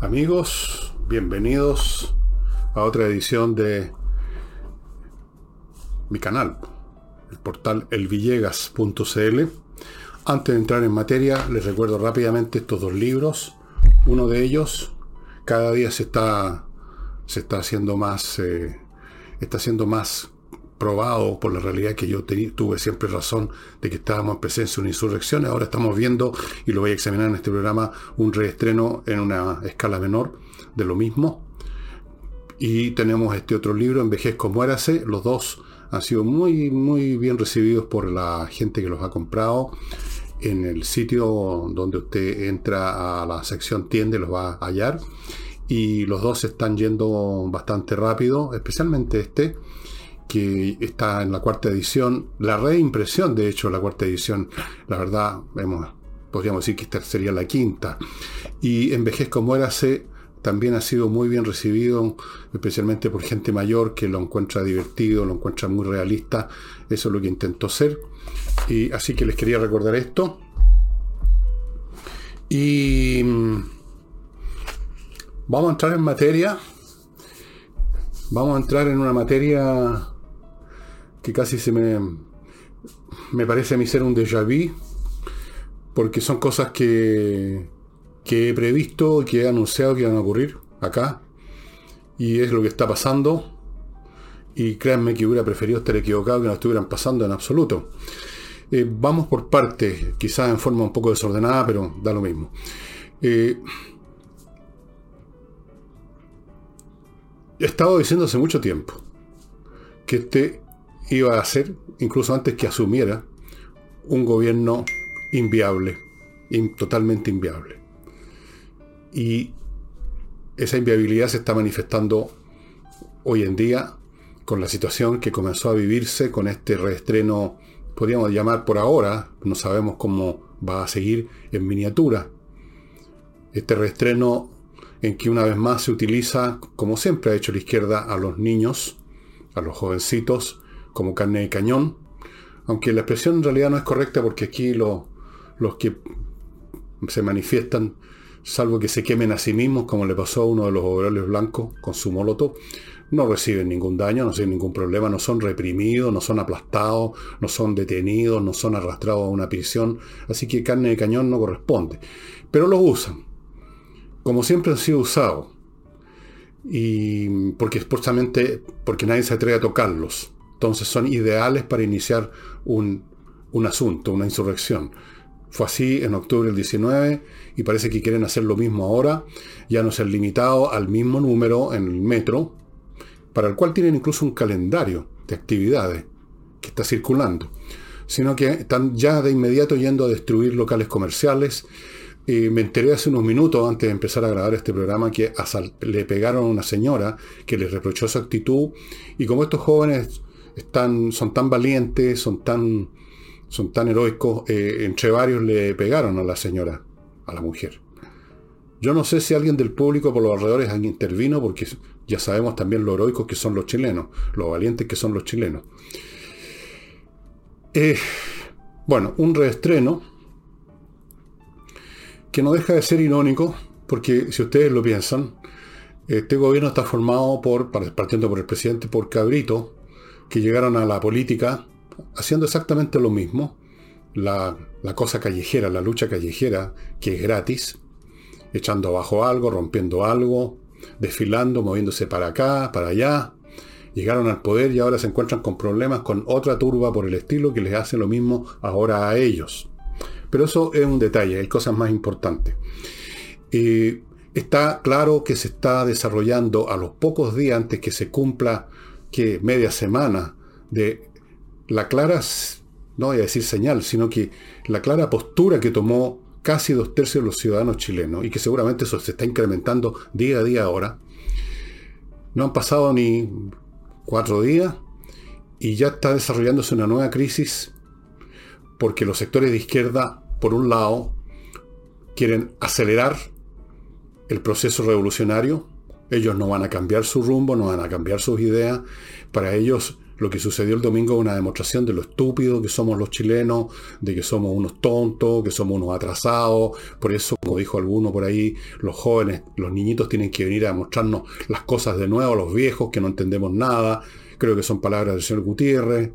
Amigos, bienvenidos a otra edición de mi canal, el portal elvillegas.cl. Antes de entrar en materia, les recuerdo rápidamente estos dos libros. Uno de ellos, cada día se está, se está haciendo más, eh, está haciendo más probado por la realidad que yo tuve siempre razón de que estábamos en presencia de una insurrección. Ahora estamos viendo, y lo voy a examinar en este programa, un reestreno en una escala menor de lo mismo. Y tenemos este otro libro, Envejezco, muérase. Los dos han sido muy, muy bien recibidos por la gente que los ha comprado. En el sitio donde usted entra a la sección tiende los va a hallar. Y los dos están yendo bastante rápido, especialmente este que está en la cuarta edición, la reimpresión, de hecho, la cuarta edición, la verdad, podríamos decir que sería la quinta. Y Envejezco Muérase también ha sido muy bien recibido, especialmente por gente mayor que lo encuentra divertido, lo encuentra muy realista. Eso es lo que intentó ser. Y así que les quería recordar esto. Y mm, vamos a entrar en materia. Vamos a entrar en una materia que casi se me, me parece a mí ser un déjà vu, porque son cosas que, que he previsto, que he anunciado que iban a ocurrir acá, y es lo que está pasando, y créanme que hubiera preferido estar equivocado que no estuvieran pasando en absoluto. Eh, vamos por partes, quizás en forma un poco desordenada, pero da lo mismo. Eh, he estado diciendo hace mucho tiempo que este iba a ser, incluso antes que asumiera, un gobierno inviable, totalmente inviable. Y esa inviabilidad se está manifestando hoy en día con la situación que comenzó a vivirse con este reestreno, podríamos llamar por ahora, no sabemos cómo va a seguir en miniatura. Este reestreno en que una vez más se utiliza, como siempre ha hecho la izquierda, a los niños, a los jovencitos, como carne de cañón, aunque la expresión en realidad no es correcta porque aquí los que se manifiestan, salvo que se quemen a sí mismos, como le pasó a uno de los overoles blancos con su moloto, no reciben ningún daño, no tienen ningún problema, no son reprimidos, no son aplastados, no son detenidos, no son arrastrados a una prisión, así que carne de cañón no corresponde. Pero los usan, como siempre han sido usados, y porque justamente porque nadie se atreve a tocarlos. Entonces son ideales para iniciar un, asunto, una insurrección. Fue así en octubre del 19 y parece que quieren hacer lo mismo ahora, ya no ser limitado al mismo número en el metro, para el cual tienen incluso un calendario de actividades que está circulando, sino que están ya de inmediato yendo a destruir locales comerciales. Y me enteré hace unos minutos antes de empezar a grabar este programa que le pegaron a una señora que les reprochó su actitud y como estos jóvenes son tan valientes, son tan, son tan heroicos, eh, entre varios le pegaron a la señora, a la mujer. Yo no sé si alguien del público por los alrededores intervino, porque ya sabemos también lo heroicos que son los chilenos, lo valientes que son los chilenos. Eh, bueno, un reestreno que no deja de ser irónico, porque si ustedes lo piensan, este gobierno está formado por, partiendo por el presidente, por Cabrito, que llegaron a la política haciendo exactamente lo mismo, la, cosa callejera, la lucha callejera, que es gratis, echando abajo algo, rompiendo algo, desfilando, moviéndose para acá, para allá. Llegaron al poder y ahora se encuentran con problemas con otra turba por el estilo que les hace lo mismo ahora a ellos. Pero eso es un detalle, hay cosas más importantes. Eh, está claro que se está desarrollando a los pocos días antes que se cumpla que media semana de la clara, no voy a decir señal, sino que la clara postura que tomó casi dos tercios de los ciudadanos chilenos y que seguramente eso se está incrementando día a día ahora. No han pasado ni cuatro días y ya está desarrollándose una nueva crisis porque los sectores de izquierda, por un lado, quieren acelerar el proceso revolucionario ellos no van a cambiar su rumbo, no van a cambiar sus ideas. Para ellos lo que sucedió el domingo es una demostración de lo estúpido que somos los chilenos, de que somos unos tontos, que somos unos atrasados. Por eso, como dijo alguno por ahí, los jóvenes, los niñitos tienen que venir a mostrarnos las cosas de nuevo, los viejos que no entendemos nada. Creo que son palabras del señor Gutiérrez.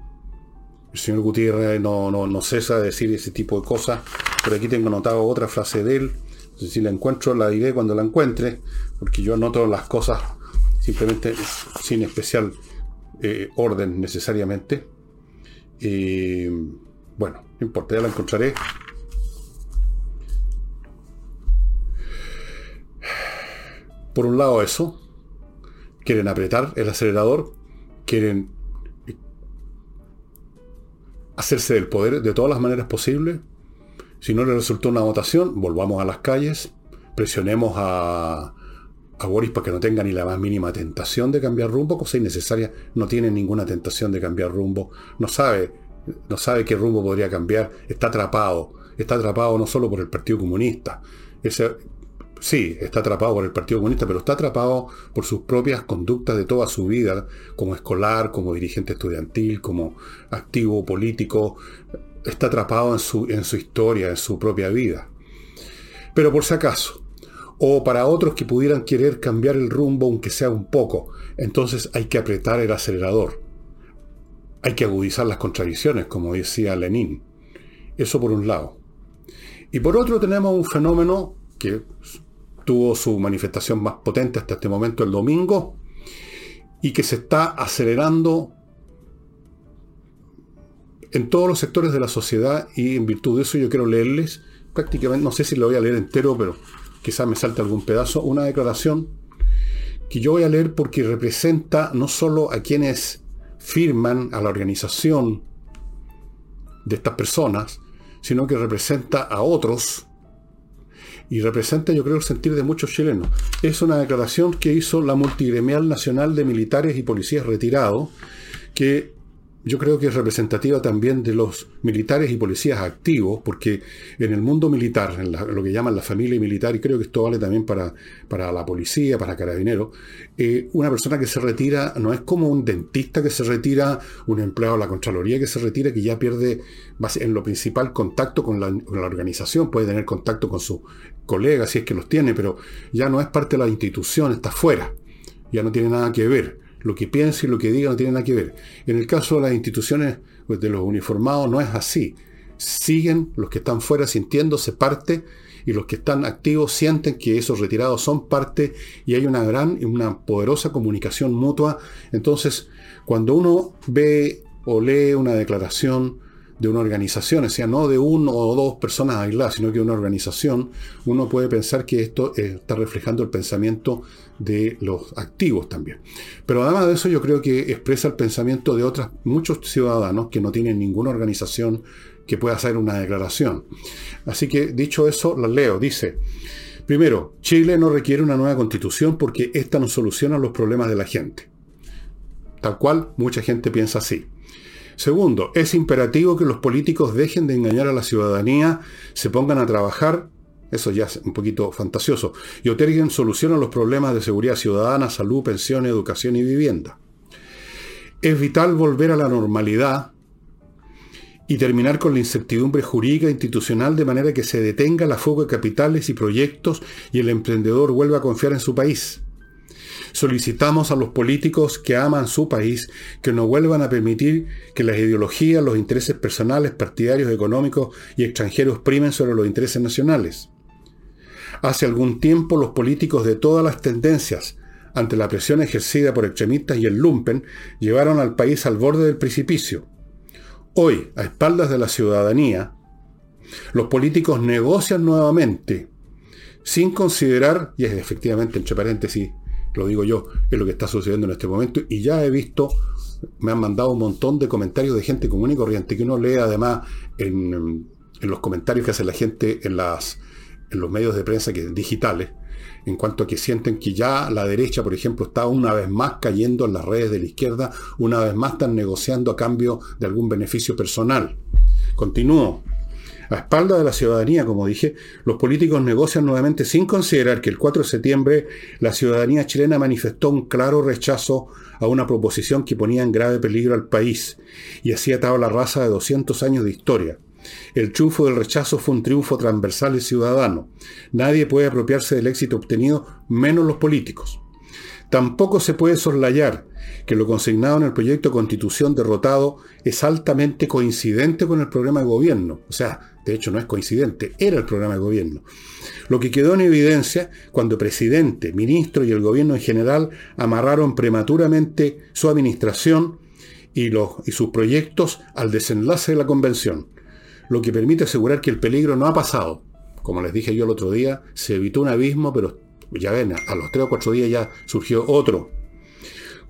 El señor Gutiérrez no, no, no cesa de decir ese tipo de cosas. Pero aquí tengo anotado otra frase de él. Si la encuentro, la diré cuando la encuentre, porque yo anoto las cosas simplemente sin especial eh, orden necesariamente. bueno, no importa, ya la encontraré. Por un lado eso, quieren apretar el acelerador, quieren hacerse del poder de todas las maneras posibles. Si no le resultó una votación, volvamos a las calles, presionemos a, a Boris para que no tenga ni la más mínima tentación de cambiar rumbo, cosa innecesaria, no tiene ninguna tentación de cambiar rumbo, no sabe, no sabe qué rumbo podría cambiar, está atrapado, está atrapado no solo por el Partido Comunista, sí, está atrapado por el Partido Comunista, pero está atrapado por sus propias conductas de toda su vida, como escolar, como dirigente estudiantil, como activo político, está atrapado en su, en su historia, en su propia vida. Pero por si acaso, o para otros que pudieran querer cambiar el rumbo aunque sea un poco. Entonces hay que apretar el acelerador. Hay que agudizar las contradicciones, como decía Lenin. Eso por un lado. Y por otro tenemos un fenómeno que tuvo su manifestación más potente hasta este momento el domingo y que se está acelerando en todos los sectores de la sociedad y en virtud de eso yo quiero leerles prácticamente, no sé si lo voy a leer entero, pero quizás me salte algún pedazo, una declaración que yo voy a leer porque representa no solo a quienes firman a la organización de estas personas, sino que representa a otros y representa yo creo el sentir de muchos chilenos. Es una declaración que hizo la Multigremial Nacional de Militares y Policías Retirados, que yo creo que es representativa también de los militares y policías activos, porque en el mundo militar, en, lo que llaman la familia militar, y creo que esto vale también para, para la policía, para carabineros, eh, una persona que se retira no es como un dentista que se retira, un empleado de la Contraloría que se retira, que ya pierde en lo principal contacto con la, con la organización, puede tener contacto con sus colegas si es que los tiene, pero ya no es parte de la institución, está fuera, ya no tiene nada que ver lo que piensa y lo que diga no tiene nada que ver. En el caso de las instituciones pues, de los uniformados no es así. Siguen los que están fuera sintiéndose parte y los que están activos sienten que esos retirados son parte y hay una gran y una poderosa comunicación mutua. Entonces, cuando uno ve o lee una declaración de una organización, o sea, no de uno o dos personas aisladas, sino que de una organización, uno puede pensar que esto eh, está reflejando el pensamiento de los activos también. Pero además de eso, yo creo que expresa el pensamiento de otros, muchos ciudadanos que no tienen ninguna organización que pueda hacer una declaración. Así que, dicho eso, la leo. Dice, primero, Chile no requiere una nueva constitución porque esta no soluciona los problemas de la gente. Tal cual, mucha gente piensa así. Segundo, es imperativo que los políticos dejen de engañar a la ciudadanía, se pongan a trabajar, eso ya es un poquito fantasioso, y otorguen solución a los problemas de seguridad ciudadana, salud, pensión, educación y vivienda. Es vital volver a la normalidad y terminar con la incertidumbre jurídica e institucional de manera que se detenga la fuga de capitales y proyectos y el emprendedor vuelva a confiar en su país. Solicitamos a los políticos que aman su país que no vuelvan a permitir que las ideologías, los intereses personales, partidarios, económicos y extranjeros primen sobre los intereses nacionales. Hace algún tiempo los políticos de todas las tendencias, ante la presión ejercida por extremistas y el lumpen, llevaron al país al borde del precipicio. Hoy, a espaldas de la ciudadanía, los políticos negocian nuevamente, sin considerar, y es efectivamente entre paréntesis lo digo yo, es lo que está sucediendo en este momento, y ya he visto, me han mandado un montón de comentarios de gente común y corriente, que uno lee además en, los comentarios que hace la gente en, las, en los medios de prensa que, digitales, en cuanto a que sienten que ya la derecha, por ejemplo, está una vez más cayendo en las redes de la izquierda, una vez más están negociando a cambio de algún beneficio personal. Continúo. A espalda de la ciudadanía, como dije, los políticos negocian nuevamente sin considerar que el 4 de septiembre la ciudadanía chilena manifestó un claro rechazo a una proposición que ponía en grave peligro al país y así ataba la raza de 200 años de historia. El triunfo del rechazo fue un triunfo transversal y ciudadano. Nadie puede apropiarse del éxito obtenido, menos los políticos. Tampoco se puede soslayar que lo consignado en el proyecto de constitución derrotado es altamente coincidente con el programa de gobierno. O sea, de hecho no es coincidente, era el programa de gobierno. Lo que quedó en evidencia cuando presidente, ministro y el gobierno en general amarraron prematuramente su administración y, y sus proyectos al desenlace de la convención, lo que permite asegurar que el peligro no ha pasado. Como les dije yo el otro día, se evitó un abismo, pero ya ven, a los tres o cuatro días ya surgió otro.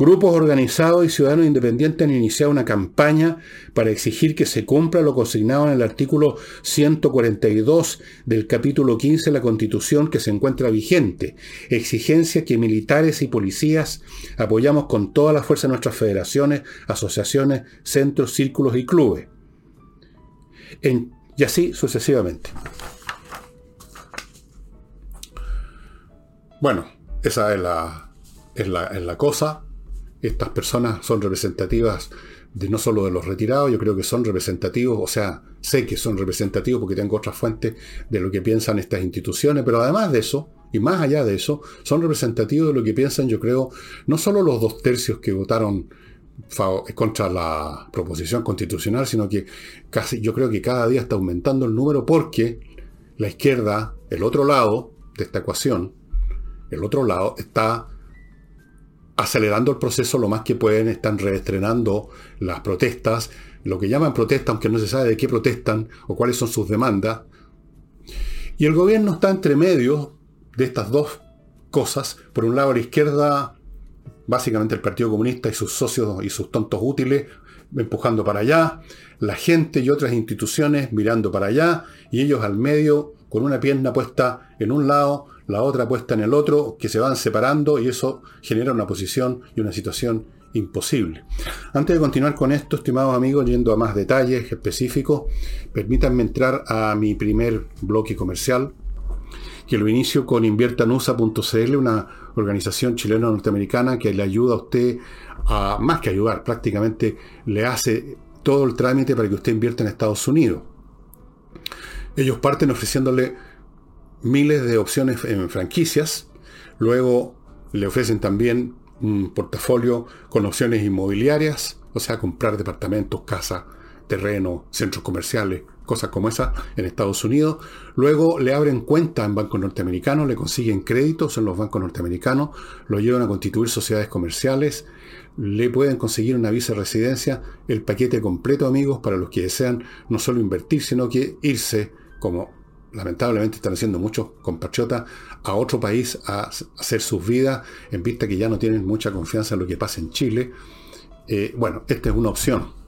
Grupos organizados y ciudadanos independientes han iniciado una campaña para exigir que se cumpla lo consignado en el artículo 142 del capítulo 15 de la Constitución que se encuentra vigente. Exigencia que militares y policías apoyamos con toda la fuerza de nuestras federaciones, asociaciones, centros, círculos y clubes. y así sucesivamente. Bueno, esa es la, es la, cosa. Estas personas son representativas de no solo de los retirados, yo creo que son representativos, o sea, sé que son representativos porque tengo otras fuentes de lo que piensan estas instituciones, pero además de eso, y más allá de eso, son representativos de lo que piensan, yo creo, no solo los dos tercios que votaron contra la proposición constitucional, sino que casi yo creo que cada día está aumentando el número porque la izquierda, el otro lado de esta ecuación, el otro lado está acelerando el proceso lo más que pueden, están reestrenando las protestas, lo que llaman protesta, aunque no se sabe de qué protestan o cuáles son sus demandas. Y el gobierno está entre medio de estas dos cosas. Por un lado, la izquierda, básicamente el Partido Comunista y sus socios y sus tontos útiles, empujando para allá, la gente y otras instituciones mirando para allá, y ellos al medio, con una pierna puesta en un lado la otra puesta en el otro, que se van separando y eso genera una posición y una situación imposible. Antes de continuar con esto, estimados amigos, yendo a más detalles específicos, permítanme entrar a mi primer bloque comercial, que lo inicio con inviertanusa.cl, una organización chileno-norteamericana que le ayuda a usted a, más que ayudar, prácticamente le hace todo el trámite para que usted invierta en Estados Unidos. Ellos parten ofreciéndole miles de opciones en franquicias. Luego le ofrecen también un portafolio con opciones inmobiliarias, o sea, comprar departamentos, casas, terrenos, centros comerciales, cosas como esas en Estados Unidos. Luego le abren cuenta en bancos norteamericanos, le consiguen créditos en los bancos norteamericanos, lo llevan a constituir sociedades comerciales, le pueden conseguir una visa de residencia, el paquete completo, amigos, para los que desean no solo invertir, sino que irse como lamentablemente están haciendo muchos compatriotas a otro país a hacer sus vidas en vista que ya no tienen mucha confianza en lo que pasa en Chile. Eh, bueno, esta es una opción.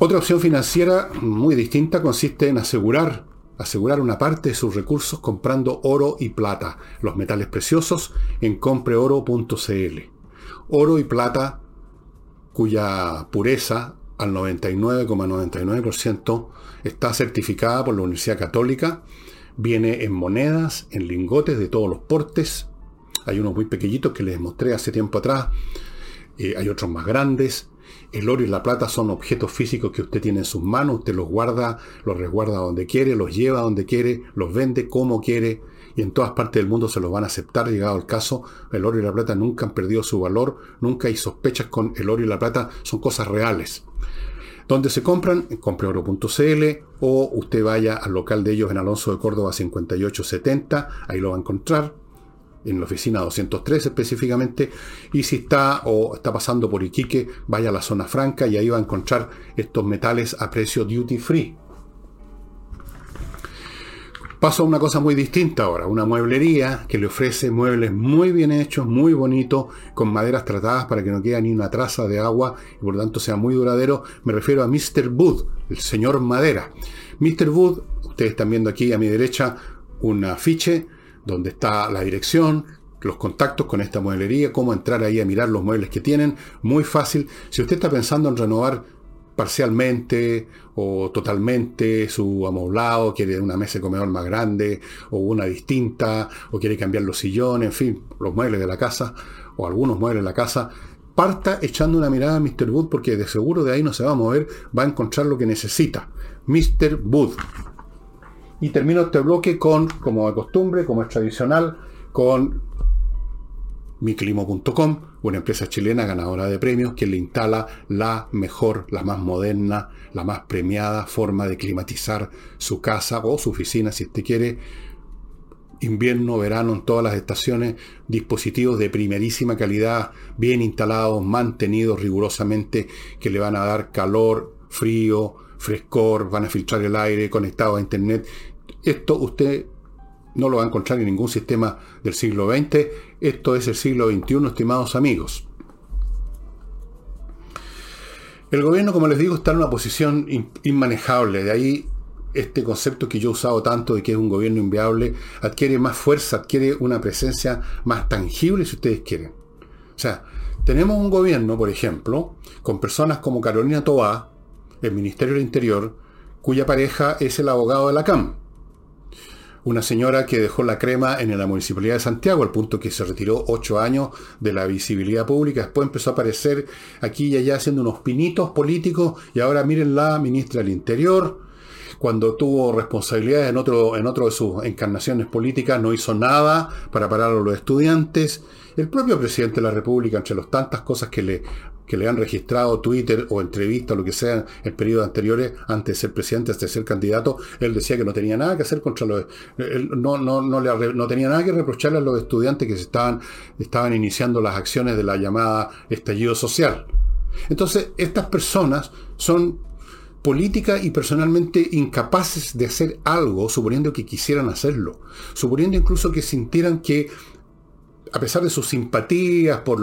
Otra opción financiera muy distinta consiste en asegurar, asegurar una parte de sus recursos comprando oro y plata, los metales preciosos, en compreoro.cl. Oro y plata cuya pureza al 99,99% está certificada por la Universidad Católica, viene en monedas, en lingotes de todos los portes, hay unos muy pequeñitos que les mostré hace tiempo atrás, eh, hay otros más grandes, el oro y la plata son objetos físicos que usted tiene en sus manos, usted los guarda, los resguarda donde quiere, los lleva donde quiere, los vende como quiere, y en todas partes del mundo se los van a aceptar, llegado el caso, el oro y la plata nunca han perdido su valor, nunca hay sospechas con el oro y la plata, son cosas reales. Donde se compran, compreoro.cl o usted vaya al local de ellos en Alonso de Córdoba 5870, ahí lo va a encontrar, en la oficina 203 específicamente, y si está o está pasando por Iquique, vaya a la zona franca y ahí va a encontrar estos metales a precio duty free. Paso a una cosa muy distinta ahora, una mueblería que le ofrece muebles muy bien hechos, muy bonitos, con maderas tratadas para que no quede ni una traza de agua y por lo tanto sea muy duradero. Me refiero a Mr. Wood, el señor madera. Mr. Wood, ustedes están viendo aquí a mi derecha un afiche donde está la dirección, los contactos con esta mueblería, cómo entrar ahí a mirar los muebles que tienen. Muy fácil. Si usted está pensando en renovar parcialmente o totalmente su amoblado, quiere una mesa de comedor más grande o una distinta, o quiere cambiar los sillones, en fin, los muebles de la casa o algunos muebles de la casa, parta echando una mirada a Mr. Wood porque de seguro de ahí no se va a mover, va a encontrar lo que necesita. Mr. Wood. Y termino este bloque con, como de costumbre, como es tradicional, con miclimo.com, una empresa chilena ganadora de premios que le instala la mejor, la más moderna, la más premiada forma de climatizar su casa o su oficina si usted quiere. Invierno, verano, en todas las estaciones, dispositivos de primerísima calidad, bien instalados, mantenidos rigurosamente, que le van a dar calor, frío, frescor, van a filtrar el aire, conectado a internet. Esto usted no lo va a encontrar en ningún sistema del siglo XX. Esto es el siglo XXI, estimados amigos. El gobierno, como les digo, está en una posición inmanejable. De ahí este concepto que yo he usado tanto de que es un gobierno inviable, adquiere más fuerza, adquiere una presencia más tangible, si ustedes quieren. O sea, tenemos un gobierno, por ejemplo, con personas como Carolina Tobá, el Ministerio del Interior, cuya pareja es el abogado de la CAM una señora que dejó la crema en la Municipalidad de Santiago, al punto que se retiró ocho años de la visibilidad pública, después empezó a aparecer aquí y allá haciendo unos pinitos políticos, y ahora miren la ministra del Interior, cuando tuvo responsabilidades en otro, en otro de sus encarnaciones políticas, no hizo nada para parar a los estudiantes. El propio presidente de la República, entre las tantas cosas que le que le han registrado Twitter o entrevistas, lo que sea, en periodos anteriores, antes de ser presidente, antes de ser candidato, él decía que no tenía nada que hacer contra los... no, no, no, le, no tenía nada que reprocharle a los estudiantes que se estaban, estaban iniciando las acciones de la llamada estallido social. Entonces, estas personas son política y personalmente incapaces de hacer algo, suponiendo que quisieran hacerlo, suponiendo incluso que sintieran que a pesar de sus simpatías por,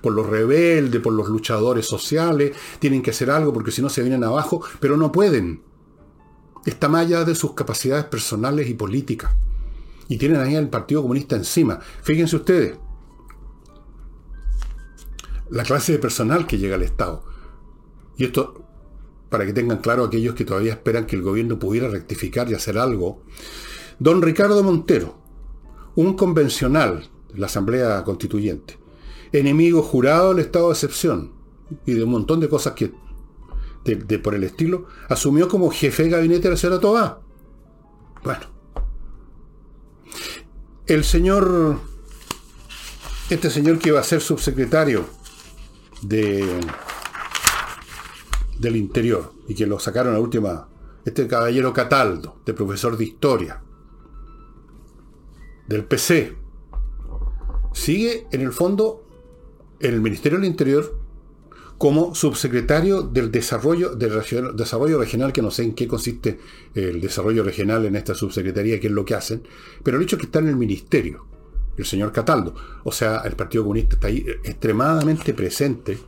por los rebeldes, por los luchadores sociales, tienen que hacer algo porque si no se vienen abajo, pero no pueden. Está más allá de sus capacidades personales y políticas. Y tienen ahí al Partido Comunista encima. Fíjense ustedes, la clase de personal que llega al Estado. Y esto, para que tengan claro aquellos que todavía esperan que el gobierno pudiera rectificar y hacer algo. Don Ricardo Montero, un convencional la Asamblea Constituyente. Enemigo jurado del estado de excepción y de un montón de cosas que, de, por el estilo, asumió como jefe de gabinete de la señora Tobá. Bueno. El señor, este señor que iba a ser subsecretario de, del Interior y que lo sacaron a última, este caballero Cataldo, de profesor de historia, del PC, sigue en el fondo en el Ministerio del Interior como subsecretario del desarrollo, del desarrollo regional, que no sé en qué consiste el desarrollo regional en esta subsecretaría, qué es lo que hacen, pero el hecho es que está en el ministerio, el señor Cataldo. O sea, el Partido Comunista está ahí extremadamente presente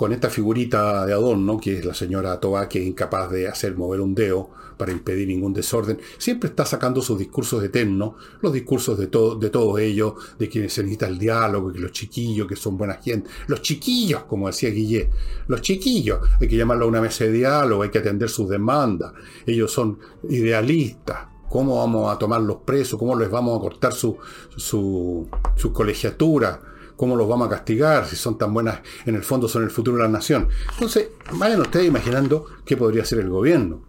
con esta figurita de adorno, que es la señora Toa, que es incapaz de hacer mover un dedo para impedir ningún desorden, siempre está sacando sus discursos eternos, los discursos de, todo de todos ellos, de quienes se necesita el diálogo, que los chiquillos, que son buena gente, los chiquillos, como decía Guillet, los chiquillos, hay que llamarlo a una mesa de diálogo, hay que atender sus demandas, ellos son idealistas, cómo vamos a tomar los presos, cómo les vamos a cortar su, su, su colegiatura, cómo los vamos a castigar, si son tan buenas, en el fondo son el futuro de la nación. Entonces, vayan ustedes imaginando qué podría hacer el gobierno.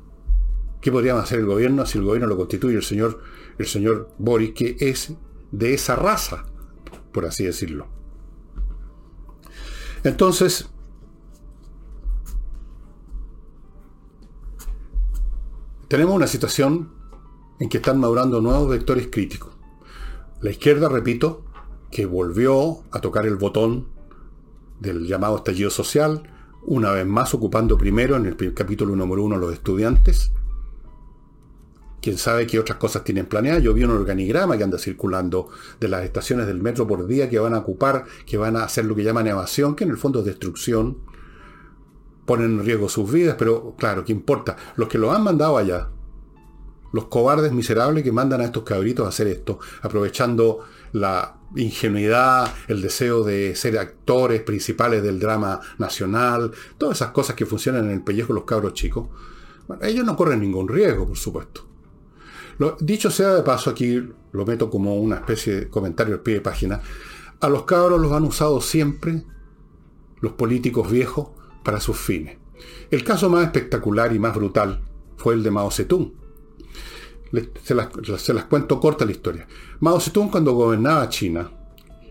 ¿Qué podría hacer el gobierno si el gobierno lo constituye el señor, el señor Boris, que es de esa raza, por así decirlo? Entonces, tenemos una situación en que están madurando nuevos vectores críticos. La izquierda, repito, que volvió a tocar el botón del llamado estallido social, una vez más ocupando primero en el capítulo número uno los estudiantes, quién sabe qué otras cosas tienen planeadas. Yo vi un organigrama que anda circulando de las estaciones del metro por día que van a ocupar, que van a hacer lo que llaman evasión, que en el fondo es destrucción. Ponen en riesgo sus vidas, pero claro, ¿qué importa? Los que lo han mandado allá, los cobardes miserables que mandan a estos cabritos a hacer esto, aprovechando la ingenuidad, el deseo de ser actores principales del drama nacional, todas esas cosas que funcionan en el pellejo de los cabros chicos. ellos no corren ningún riesgo, por supuesto. Lo, dicho sea de paso, aquí lo meto como una especie de comentario al pie de página, a los cabros los han usado siempre los políticos viejos para sus fines. El caso más espectacular y más brutal fue el de Mao Zedong. Se las, se las cuento corta la historia. Mao Zedong cuando gobernaba China,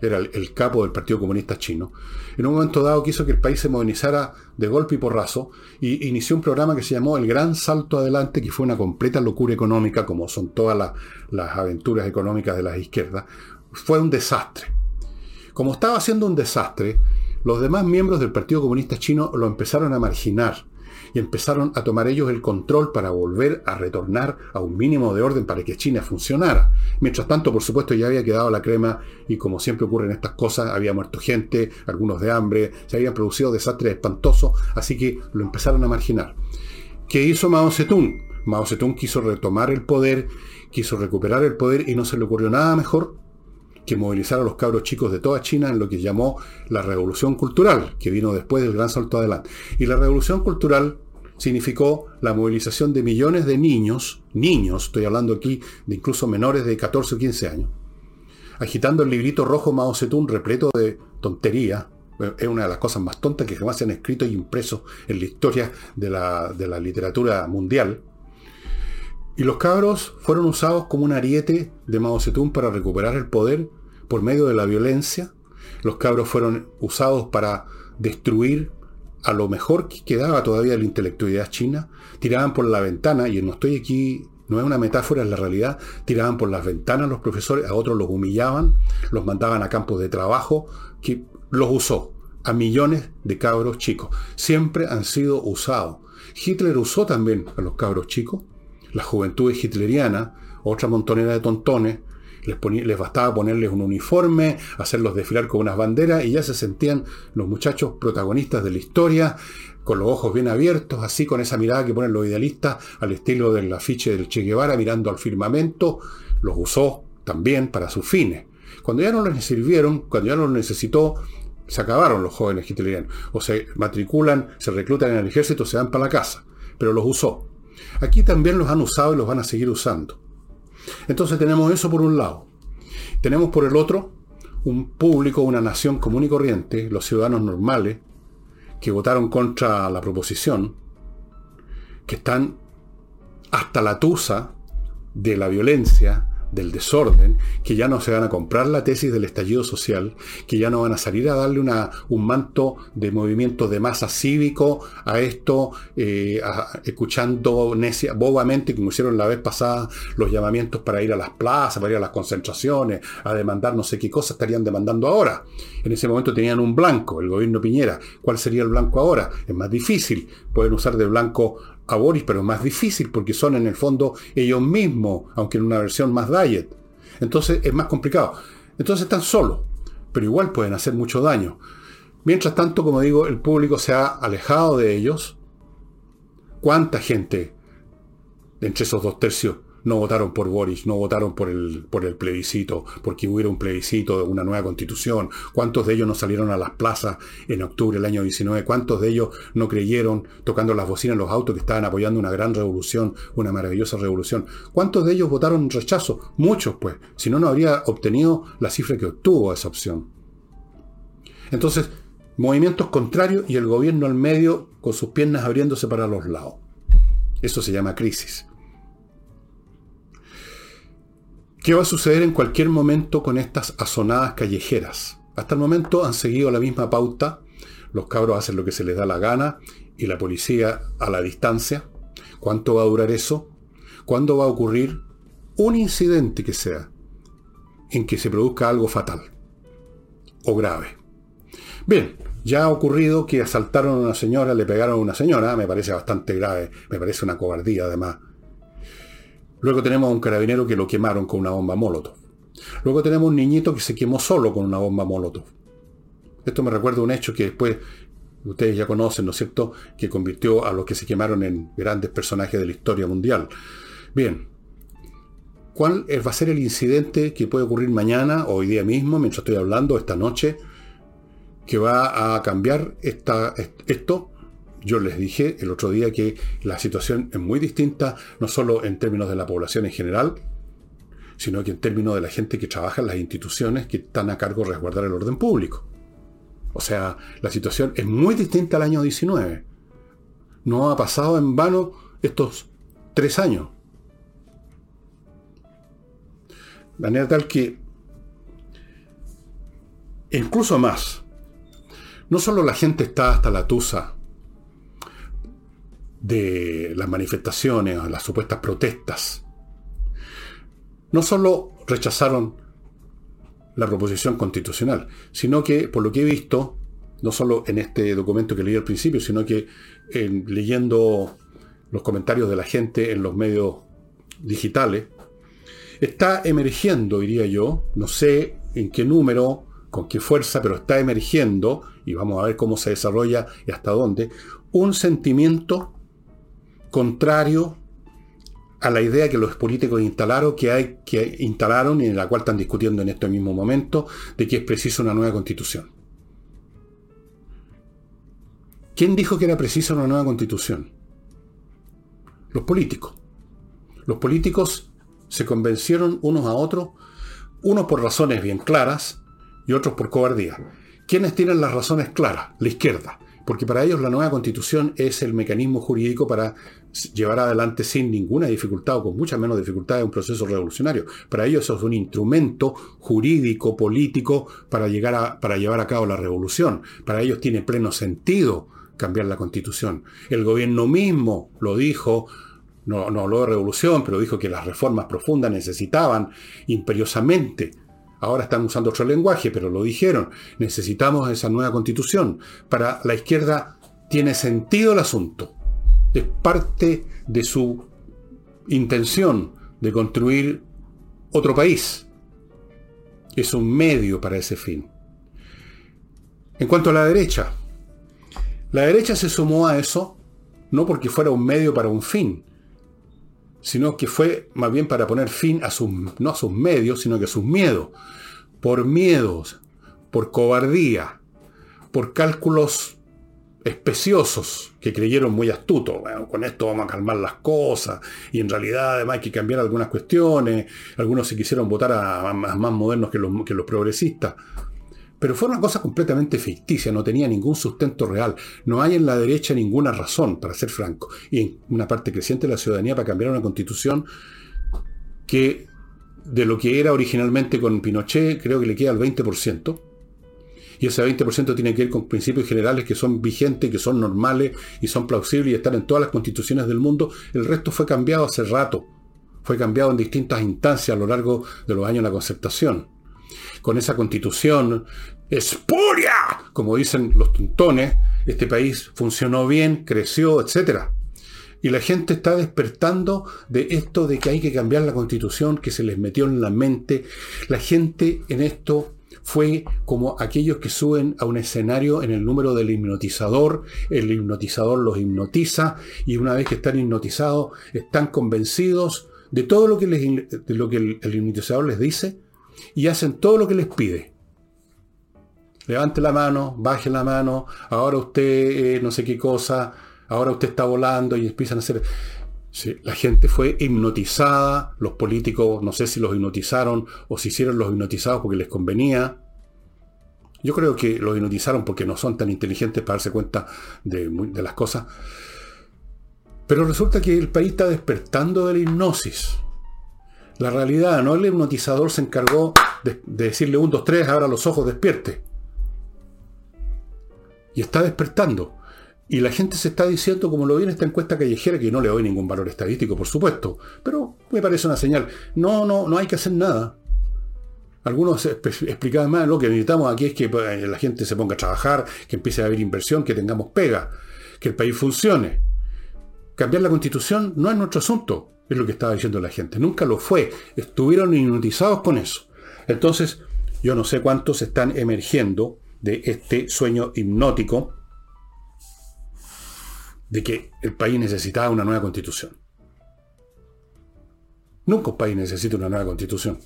era el, capo del Partido Comunista Chino, en un momento dado quiso que el país se modernizara de golpe y porrazo y inició un programa que se llamó El Gran Salto Adelante, que fue una completa locura económica, como son todas las aventuras económicas de las izquierdas. Fue un desastre. Como estaba siendo un desastre, los demás miembros del Partido Comunista Chino lo empezaron a marginar y empezaron a tomar ellos el control para volver a retornar a un mínimo de orden para que China funcionara. Mientras tanto, por supuesto, ya había quedado la crema y como siempre ocurre en estas cosas, había muerto gente, algunos de hambre, se habían producido desastres espantosos, así que lo empezaron a marginar. ¿Qué hizo Mao Zedong? Mao Zedong quiso retomar el poder, quiso recuperar el poder y no se le ocurrió nada mejor que movilizar a los cabros chicos de toda China en lo que llamó la revolución cultural, que vino después del gran salto adelante. Y la revolución cultural significó la movilización de millones de niños, niños, estoy hablando aquí de incluso menores de 14 o 15 años, agitando el librito rojo Mao Zedong repleto de tontería. Es una de las cosas más tontas que jamás se han escrito y impreso en la historia de la, de la literatura mundial. Y los cabros fueron usados como un ariete de Mao Zedong para recuperar el poder por medio de la violencia. Los cabros fueron usados para destruir a lo mejor que quedaba todavía de la intelectualidad china. Tiraban por la ventana, y no estoy aquí, no es una metáfora, es la realidad, tiraban por las ventanas los profesores, a otros los humillaban, los mandaban a campos de trabajo, que los usó a millones de cabros chicos. Siempre han sido usados. Hitler usó también a los cabros chicos la juventud hitleriana, otra montonera de tontones, les, les, bastaba ponerles un uniforme, hacerlos desfilar con unas banderas y ya se sentían los muchachos protagonistas de la historia, con los ojos bien abiertos, así con esa mirada que ponen los idealistas al estilo del afiche del Che Guevara mirando al firmamento, los usó también para sus fines. Cuando ya no les sirvieron, cuando ya no los necesitó, se acabaron los jóvenes hitlerianos. O se matriculan, se reclutan en el ejército, se van para la casa. Pero los usó. Aquí también los han usado y los van a seguir usando. Entonces tenemos eso por un lado. Tenemos por el otro un público, una nación común y corriente, los ciudadanos normales, que votaron contra la proposición, que están hasta la tusa de la violencia, del desorden, que ya no se van a comprar la tesis del estallido social, que ya no van a salir a darle una, un manto de movimiento de masa cívico a esto, eh, escuchando necia, bobamente, como hicieron la vez pasada, los llamamientos para ir a las plazas, para ir a las concentraciones, a demandar no sé qué cosa estarían demandando ahora. En ese momento tenían un blanco, el gobierno Piñera. ¿Cuál sería el blanco ahora? Es más difícil. Pueden usar de blanco a Boris, pero más difícil porque son en el fondo ellos mismos, aunque en una versión más diet. Entonces es más complicado. Entonces están solos, pero igual pueden hacer mucho daño. Mientras tanto, como digo, el público se ha alejado de ellos. ¿Cuánta gente entre esos dos tercios no votaron por Boris, no votaron por el, por el plebiscito, porque hubiera un plebiscito de una nueva constitución. ¿Cuántos de ellos no salieron a las plazas en octubre del año 19? ¿Cuántos de ellos no creyeron tocando las bocinas en los autos que estaban apoyando una gran revolución, una maravillosa revolución? ¿Cuántos de ellos votaron rechazo? Muchos, pues. Si no, no habría obtenido la cifra que obtuvo esa opción. Entonces, movimientos contrarios y el gobierno al medio con sus piernas abriéndose para los lados. Eso se llama crisis. ¿Qué va a suceder en cualquier momento con estas asonadas callejeras? Hasta el momento han seguido la misma pauta. Los cabros hacen lo que se les da la gana y la policía a la distancia. ¿Cuánto va a durar eso? ¿Cuándo va a ocurrir un incidente que sea en que se produzca algo fatal o grave? Bien, ya ha ocurrido que asaltaron a una señora, le pegaron a una señora, me parece bastante grave, me parece una cobardía además Luego tenemos a un carabinero que lo quemaron con una bomba Molotov. Luego tenemos un niñito que se quemó solo con una bomba Molotov. Esto me recuerda un hecho que después ustedes ya conocen, ¿no es cierto?, que convirtió a los que se quemaron en grandes personajes de la historia mundial. Bien, cuál va a ser el incidente que puede ocurrir mañana o hoy día mismo, mientras estoy hablando, esta noche, que va a cambiar esta, esto. Yo les dije el otro día que la situación es muy distinta, no solo en términos de la población en general, sino que en términos de la gente que trabaja en las instituciones que están a cargo de resguardar el orden público. O sea, la situación es muy distinta al año 19. No ha pasado en vano estos tres años. De manera tal que, incluso más, no solo la gente está hasta la tusa de las manifestaciones las supuestas protestas, no solo rechazaron la proposición constitucional, sino que, por lo que he visto, no solo en este documento que leí al principio, sino que en, leyendo los comentarios de la gente en los medios digitales, está emergiendo, diría yo, no sé en qué número, con qué fuerza, pero está emergiendo, y vamos a ver cómo se desarrolla y hasta dónde, un sentimiento contrario a la idea que los políticos instalaron, que, hay, que instalaron y en la cual están discutiendo en este mismo momento, de que es preciso una nueva constitución. ¿Quién dijo que era preciso una nueva constitución? Los políticos. Los políticos se convencieron unos a otros, unos por razones bien claras y otros por cobardía. ¿Quiénes tienen las razones claras? La izquierda. Porque para ellos la nueva constitución es el mecanismo jurídico para llevar adelante sin ninguna dificultad o con mucha menos dificultad un proceso revolucionario. Para ellos eso es un instrumento jurídico, político, para, llegar para llevar a cabo la revolución. Para ellos tiene pleno sentido cambiar la constitución. El gobierno mismo lo dijo, no, no habló de revolución, pero dijo que las reformas profundas necesitaban imperiosamente. Ahora están usando otro lenguaje, pero lo dijeron. Necesitamos esa nueva constitución. Para la izquierda tiene sentido el asunto. Es parte de su intención de construir otro país. Es un medio para ese fin. En cuanto a la derecha, la derecha se sumó a eso no porque fuera un medio para un fin, sino que fue más bien para poner fin a sus, no a sus medios, sino que a sus miedos. Por miedos, por cobardía, por cálculos especiosos que creyeron muy astutos. Bueno, con esto vamos a calmar las cosas y en realidad además hay que cambiar algunas cuestiones. Algunos se quisieron votar a, más, modernos que los, que los progresistas. Pero fue una cosa completamente ficticia, no tenía ningún sustento real. No hay en la derecha ninguna razón, para ser franco, y en una parte creciente de la ciudadanía para cambiar una constitución que de lo que era originalmente con Pinochet, creo que le queda el 20%. Y ese 20% tiene que ver con principios generales que son vigentes, que son normales y son plausibles y están en todas las constituciones del mundo. El resto fue cambiado hace rato. Fue cambiado en distintas instancias a lo largo de los años de la concertación con esa constitución espuria, como dicen los tuntones, este país funcionó bien, creció, etc. Y la gente está despertando de esto de que hay que cambiar la constitución que se les metió en la mente. La gente en esto fue como aquellos que suben a un escenario en el número del hipnotizador, el hipnotizador los hipnotiza y una vez que están hipnotizados están convencidos de todo lo que, de lo que el, el hipnotizador les dice y hacen todo lo que les pide. Levante la mano, baje la mano, ahora usted no sé qué cosa, ahora usted está volando y empiezan a hacer... la gente fue hipnotizada, los políticos no sé si los hipnotizaron o si hicieron los hipnotizados porque les convenía. Yo creo que los hipnotizaron porque no son tan inteligentes para darse cuenta de, de las cosas. Pero resulta que el país está despertando de la hipnosis. La realidad, no el hipnotizador se encargó de, decirle un, dos, tres, ahora los ojos despierte. Y está despertando. Y la gente se está diciendo, como lo vi en esta encuesta callejera, que no le doy ningún valor estadístico, por supuesto, pero me parece una señal. No, no, no hay que hacer nada. Algunos explicaban más, lo que necesitamos aquí es que pues, la gente se ponga a trabajar, que empiece a haber inversión, que tengamos pega, que el país funcione. Cambiar la constitución no es nuestro asunto. Es lo que estaba diciendo la gente. Nunca lo fue. Estuvieron hipnotizados con eso. Entonces, yo no sé cuántos están emergiendo de este sueño hipnótico de que el país necesitaba una nueva constitución. Nunca un país necesita una nueva constitución.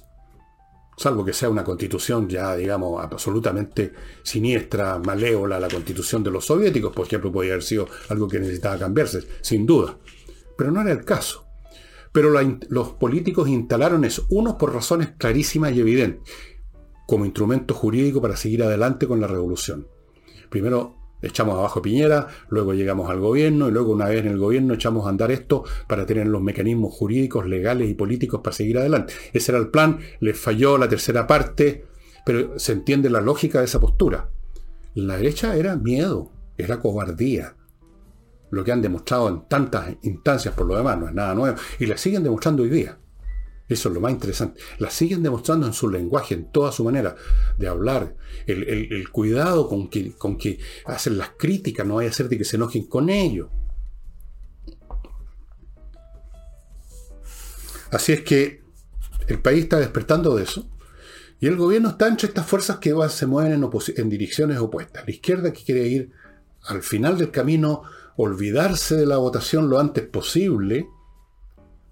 Salvo que sea una constitución ya, digamos, absolutamente siniestra, malévola, la constitución de los soviéticos, por ejemplo, podría haber sido algo que necesitaba cambiarse, sin duda. Pero no era el caso. Pero los políticos instalaron eso, unos por razones clarísimas y evidentes, como instrumento jurídico para seguir adelante con la revolución. Primero echamos abajo Piñera, luego llegamos al gobierno y luego una vez en el gobierno echamos a andar esto para tener los mecanismos jurídicos, legales y políticos para seguir adelante. Ese era el plan, les falló la tercera parte, pero se entiende la lógica de esa postura. La derecha era miedo, era cobardía. Lo que han demostrado en tantas instancias por lo demás no es nada nuevo y la siguen demostrando hoy día. Eso es lo más interesante. La siguen demostrando en su lenguaje, en toda su manera de hablar. El, cuidado con que, con que hacen las críticas, no vaya a ser de que se enojen con ellos. Así es que el país está despertando de eso. Y el gobierno está entre estas fuerzas que se mueven en, en direcciones opuestas. La izquierda que quiere ir al final del camino, olvidarse de la votación lo antes posible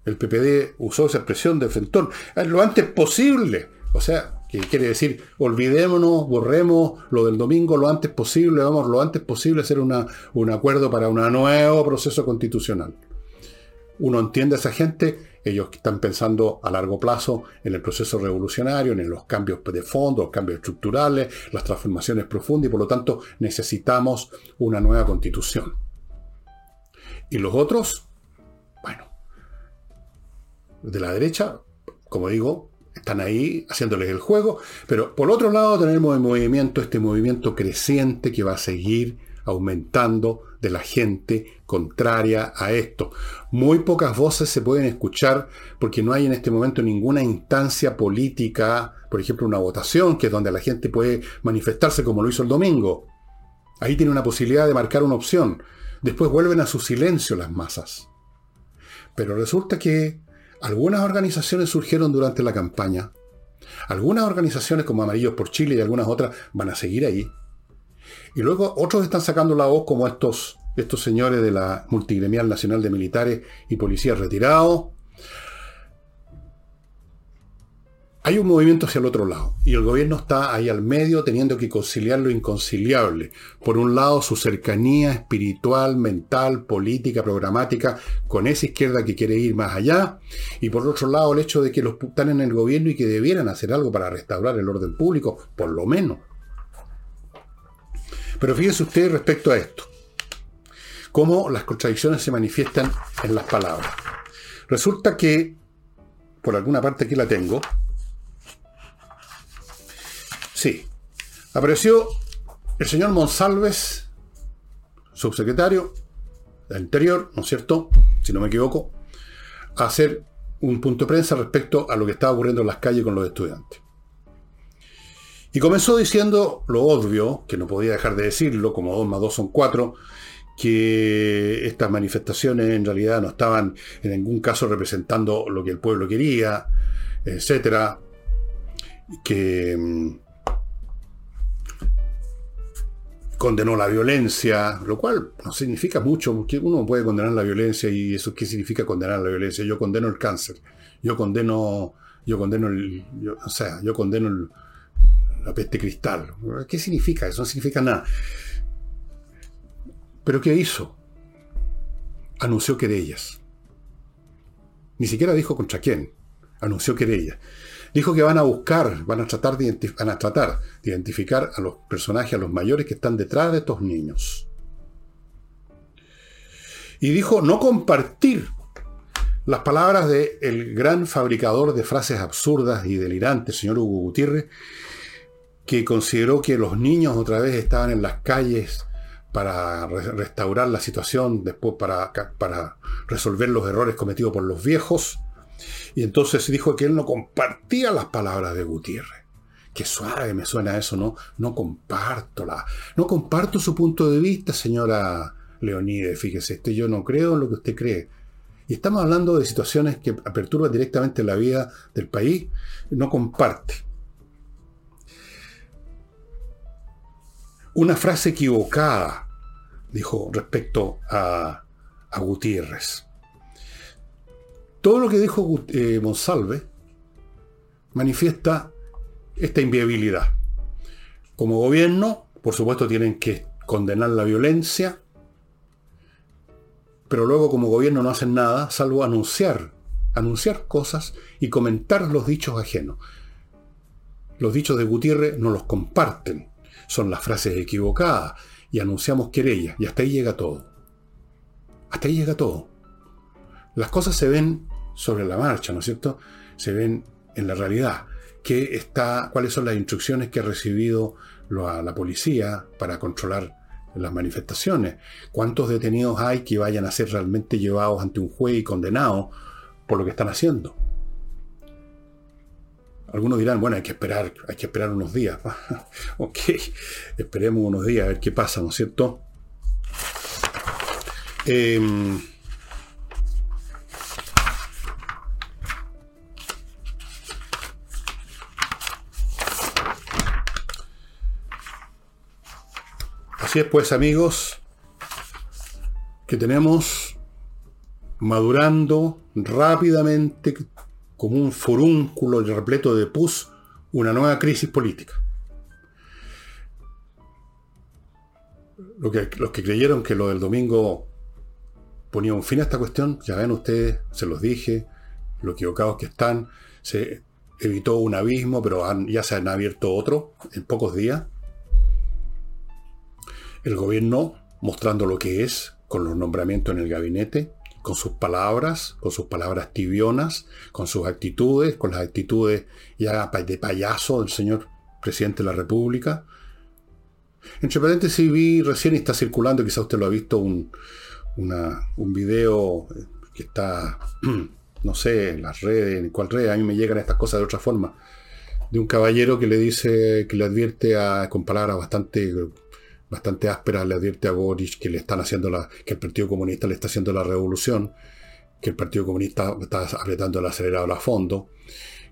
el PPD usó esa expresión de Fentón, lo antes posible. O sea, que quiere decir, olvidémonos, borremos lo del domingo lo antes posible, vamos lo antes posible a hacer una, un acuerdo para un nuevo proceso constitucional. Uno entiende a esa gente, ellos están pensando a largo plazo en el proceso revolucionario, en los cambios de fondo, los cambios estructurales, las transformaciones profundas y por lo tanto necesitamos una nueva constitución. Y los otros de la derecha, como digo, están ahí haciéndoles el juego, pero por otro lado tenemos el movimiento, este movimiento creciente que va a seguir aumentando de la gente contraria a esto. Muy pocas voces se pueden escuchar porque no hay en este momento ninguna instancia política, por ejemplo una votación, que es donde la gente puede manifestarse como lo hizo el domingo. Ahí tiene una posibilidad de marcar una opción. Después vuelven a su silencio las masas. Pero resulta que algunas organizaciones surgieron durante la campaña. Algunas organizaciones como Amarillos por Chile y algunas otras van a seguir ahí. Y luego otros están sacando la voz como estos, estos señores de la Multigremial Nacional de Militares y Policías Retirados, Hay un movimiento hacia el otro lado y el gobierno está ahí al medio teniendo que conciliar lo inconciliable. Por un lado, su cercanía espiritual, mental, política, programática con esa izquierda que quiere ir más allá y por otro lado el hecho de que los están en el gobierno y que debieran hacer algo para restaurar el orden público, por lo menos. Pero fíjese usted respecto a esto, cómo las contradicciones se manifiestan en las palabras. Resulta que, por alguna parte aquí la tengo, Sí. Apareció el señor Monsalves, subsecretario del Interior, ¿no es cierto? Si no me equivoco, a hacer un punto de prensa respecto a lo que estaba ocurriendo en las calles con los estudiantes. Y comenzó diciendo lo obvio, que no podía dejar de decirlo, como 2 más 2 son 4, que estas manifestaciones en realidad no estaban en ningún caso representando lo que el pueblo quería, etcétera, que condenó la violencia, lo cual no significa mucho, porque uno puede condenar la violencia y eso qué significa condenar la violencia. Yo condeno el cáncer, yo condeno, yo condeno el, o sea, yo condeno la peste cristal. ¿Qué significa? Eso no significa nada. Pero ¿qué hizo? Anunció querellas. Ni siquiera dijo contra quién. Anunció querellas. Dijo que van a buscar, van a tratar de, a tratar de identificar a los personajes, a los mayores que están detrás de estos niños. Y dijo no compartir las palabras del gran fabricador de frases absurdas y delirantes, señor Hugo Gutiérrez, que consideró que los niños otra vez estaban en las calles para restaurar la situación, después para, para resolver los errores cometidos por los viejos, y entonces dijo que él no compartía las palabras de Gutiérrez. Qué suave me suena eso, ¿no? No comparto la, no comparto su punto de vista, señora Leonide, fíjese, este yo no creo en lo que usted cree. Y estamos hablando de situaciones que aperturan directamente la vida del país, no comparte. Una frase equivocada, dijo respecto a, a Gutiérrez Todo lo que dijo eh, Monsalve manifiesta esta inviabilidad. Como gobierno, por supuesto, tienen que condenar la violencia, pero luego como gobierno no hacen nada, salvo anunciar, anunciar cosas y comentar los dichos ajenos. Los dichos de Gutiérrez no los comparten, son las frases equivocadas y anunciamos querella, y hasta ahí llega todo. Hasta ahí llega todo. Las cosas se ven sobre la marcha, ¿no es cierto? Se ven en la realidad. ¿Qué está, ¿Cuáles son las instrucciones que ha recibido la policía para controlar las manifestaciones? ¿Cuántos detenidos hay que vayan a ser realmente llevados ante un juez y condenados por lo que están haciendo? Algunos dirán, bueno, hay que esperar, hay que esperar unos días. ok, esperemos unos días a ver qué pasa, ¿no es cierto? Em, así es pues amigos, que tenemos madurando rápidamente como un furúnculo repleto de pus una nueva crisis política. que, los que creyeron que lo del domingo ponía un fin a esta cuestión, ya ven ustedes, se los dije, lo equivocados que están, se evitó un abismo, pero ya se han abierto otro en pocos días. El gobierno mostrando lo que es, con los nombramientos en el gabinete, con sus palabras, con sus palabras tibionas, con sus actitudes, con las actitudes ya de payaso del señor presidente de la República. Entre paréntesis vi recién está circulando, quizá usted lo ha visto, un, un video que está, no sé, en las redes, en cuál red, a mí me llegan estas cosas de otra forma, de un caballero que le dice, que le advierte a, con palabras bastante bastante áspera le advierte a Boris que le están haciendo la, que el Partido Comunista le está haciendo la revolución, que el Partido Comunista está apretando el acelerador a fondo,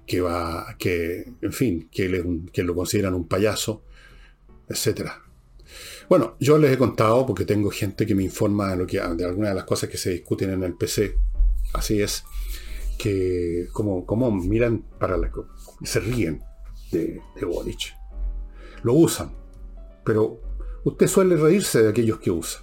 que va, que, en fin, que, que lo consideran un payaso, etcétera. Bueno, yo les he contado, porque tengo gente que me informa de, lo que, de algunas de las cosas que se discuten en el PC. Así es, que como, como miran para la, se ríen de, de Boric. Lo usan, pero usted suele reírse de aquellos que usa.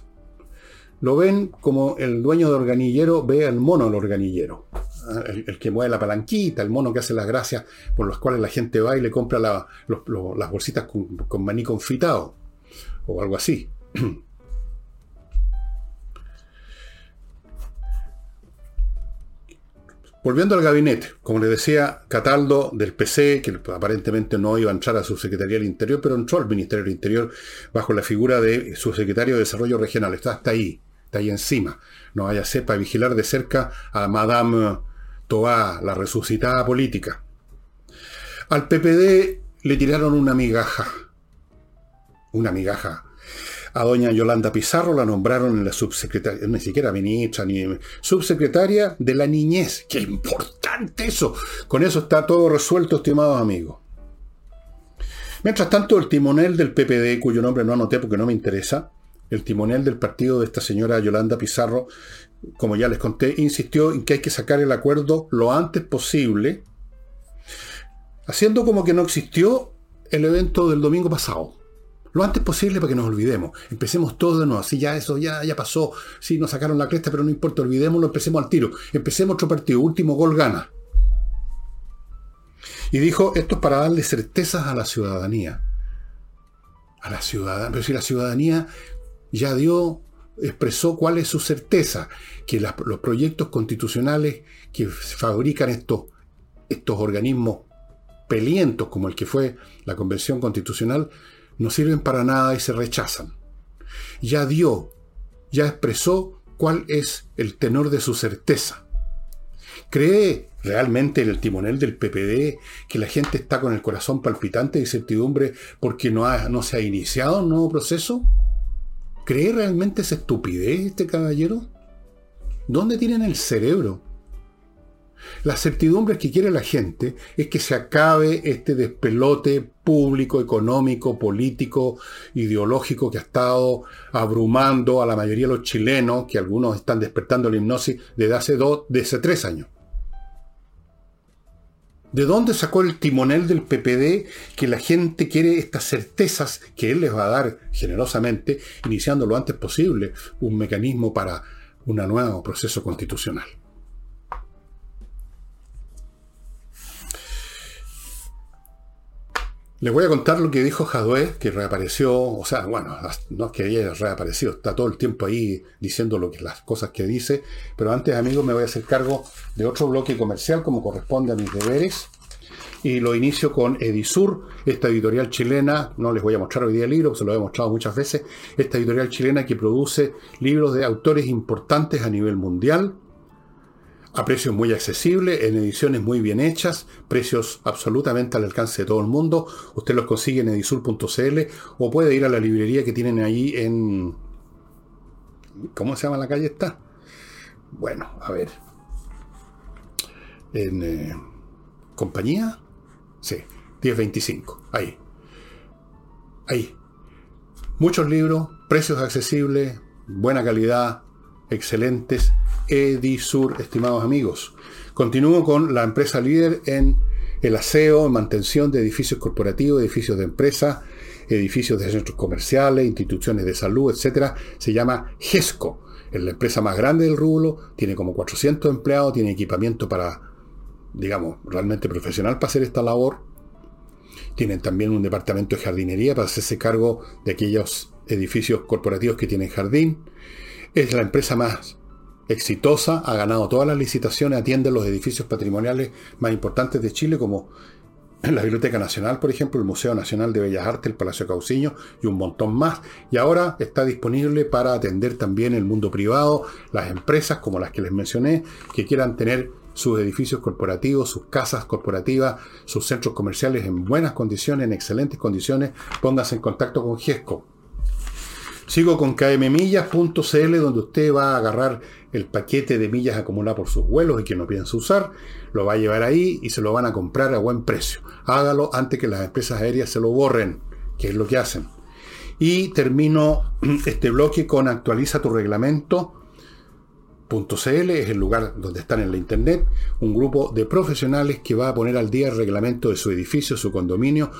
Lo ven como el dueño de organillero ve al mono del organillero. ¿ah? El, que mueve la palanquita, el mono que hace las gracias por las cuales la gente va y le compra las bolsitas con, con maní confitado. O algo así. Volviendo al gabinete, como le decía, Cataldo del PC, que aparentemente no iba a entrar a su Secretaría del Interior, pero entró al Ministerio del Interior bajo la figura de su secretario de Desarrollo Regional. Está hasta ahí, está ahí encima. No vaya a ser para vigilar de cerca a Madame Toa, la resucitada política. Al PPD le tiraron una migaja. Una migaja a doña Yolanda Pizarro la nombraron en la subsecretaria, ni siquiera ministra, ni subsecretaria de la niñez. ¡Qué importante eso! Con eso está todo resuelto, estimados amigos. Mientras tanto, el timonel del PPD, cuyo nombre no anoté porque no me interesa, el timonel del partido de esta señora Yolanda Pizarro, como ya les conté, insistió en que hay que sacar el acuerdo lo antes posible, haciendo como que no existió el evento del domingo pasado lo antes posible para que nos olvidemos. Empecemos todo de nuevo. Así ya eso ya, ya pasó. Sí, nos sacaron la cresta, pero no importa, olvidémoslo, empecemos al tiro. Empecemos otro partido. Último gol gana. Y dijo, esto es para darle certezas a la ciudadanía. A la ciudadanía. Pero si la ciudadanía ya dio, expresó cuál es su certeza, que los proyectos constitucionales que fabrican estos, estos organismos pelientos como el que fue la Convención Constitucional, no sirven para nada y se rechazan. Ya dio, ya expresó cuál es el tenor de su certeza. ¿Cree realmente el timonel del PPD que la gente está con el corazón palpitante de incertidumbre porque no, ha, no se ha iniciado un nuevo proceso? ¿Cree realmente esa estupidez este caballero? ¿Dónde tienen el cerebro? La certidumbre que quiere la gente es que se acabe este despelote público, económico, político, ideológico que ha estado abrumando a la mayoría de los chilenos, que algunos están despertando la hipnosis desde hace dos, desde tres años. ¿De dónde sacó el timonel del PPD que la gente quiere estas certezas que él les va a dar generosamente, iniciando lo antes posible un mecanismo para un nuevo proceso constitucional? Les voy a contar lo que dijo Jadwe, que reapareció, o sea, bueno, no es que haya reaparecido, está todo el tiempo ahí diciendo que, las cosas que dice, pero antes, amigos, me voy a hacer cargo de otro bloque comercial como corresponde a mis deberes. Y lo inicio con Edisur, esta editorial chilena, no les voy a mostrar hoy día el libro, se lo he mostrado muchas veces, esta editorial chilena que produce libros de autores importantes a nivel mundial, a precios muy accesibles, en ediciones muy bien hechas, precios absolutamente al alcance de todo el mundo. Usted los consigue en edisur.cl o puede ir a la librería que tienen ahí en... ¿Cómo se llama la calle esta? Bueno, a ver. En eh, compañía. Sí, 1025. Ahí. Ahí. Muchos libros, precios accesibles, buena calidad, excelentes Edisur, estimados amigos. Continúo con la empresa líder en el aseo, mantención de edificios corporativos, edificios de empresa, edificios de centros comerciales, instituciones de salud, etc. Se llama GESCO. Es la empresa más grande del rublo, tiene como 400 empleados, tiene equipamiento para, digamos, realmente profesional para hacer esta labor. Tienen también un departamento de jardinería para hacerse cargo de aquellos edificios corporativos que tienen jardín. Es la empresa más exitosa, ha ganado todas las licitaciones, atiende los edificios patrimoniales más importantes de Chile, como la Biblioteca Nacional, por ejemplo, el Museo Nacional de Bellas Artes, el Palacio Cauciño y un montón más. Y ahora está disponible para atender también el mundo privado, las empresas como las que les mencioné, que quieran tener sus edificios corporativos, sus casas corporativas, sus centros comerciales en buenas condiciones, en excelentes condiciones, pónganse en contacto con GESCO. Sigo con kmmillas.cl donde usted va a agarrar el paquete de millas acumulado por sus vuelos y que no piensa usar, lo va a llevar ahí y se lo van a comprar a buen precio. Hágalo antes que las empresas aéreas se lo borren, que es lo que hacen. Y termino este bloque con actualiza tu reglamento. .cl es el lugar donde están en la internet, un grupo de profesionales que va a poner al día el reglamento de su edificio, su condominio,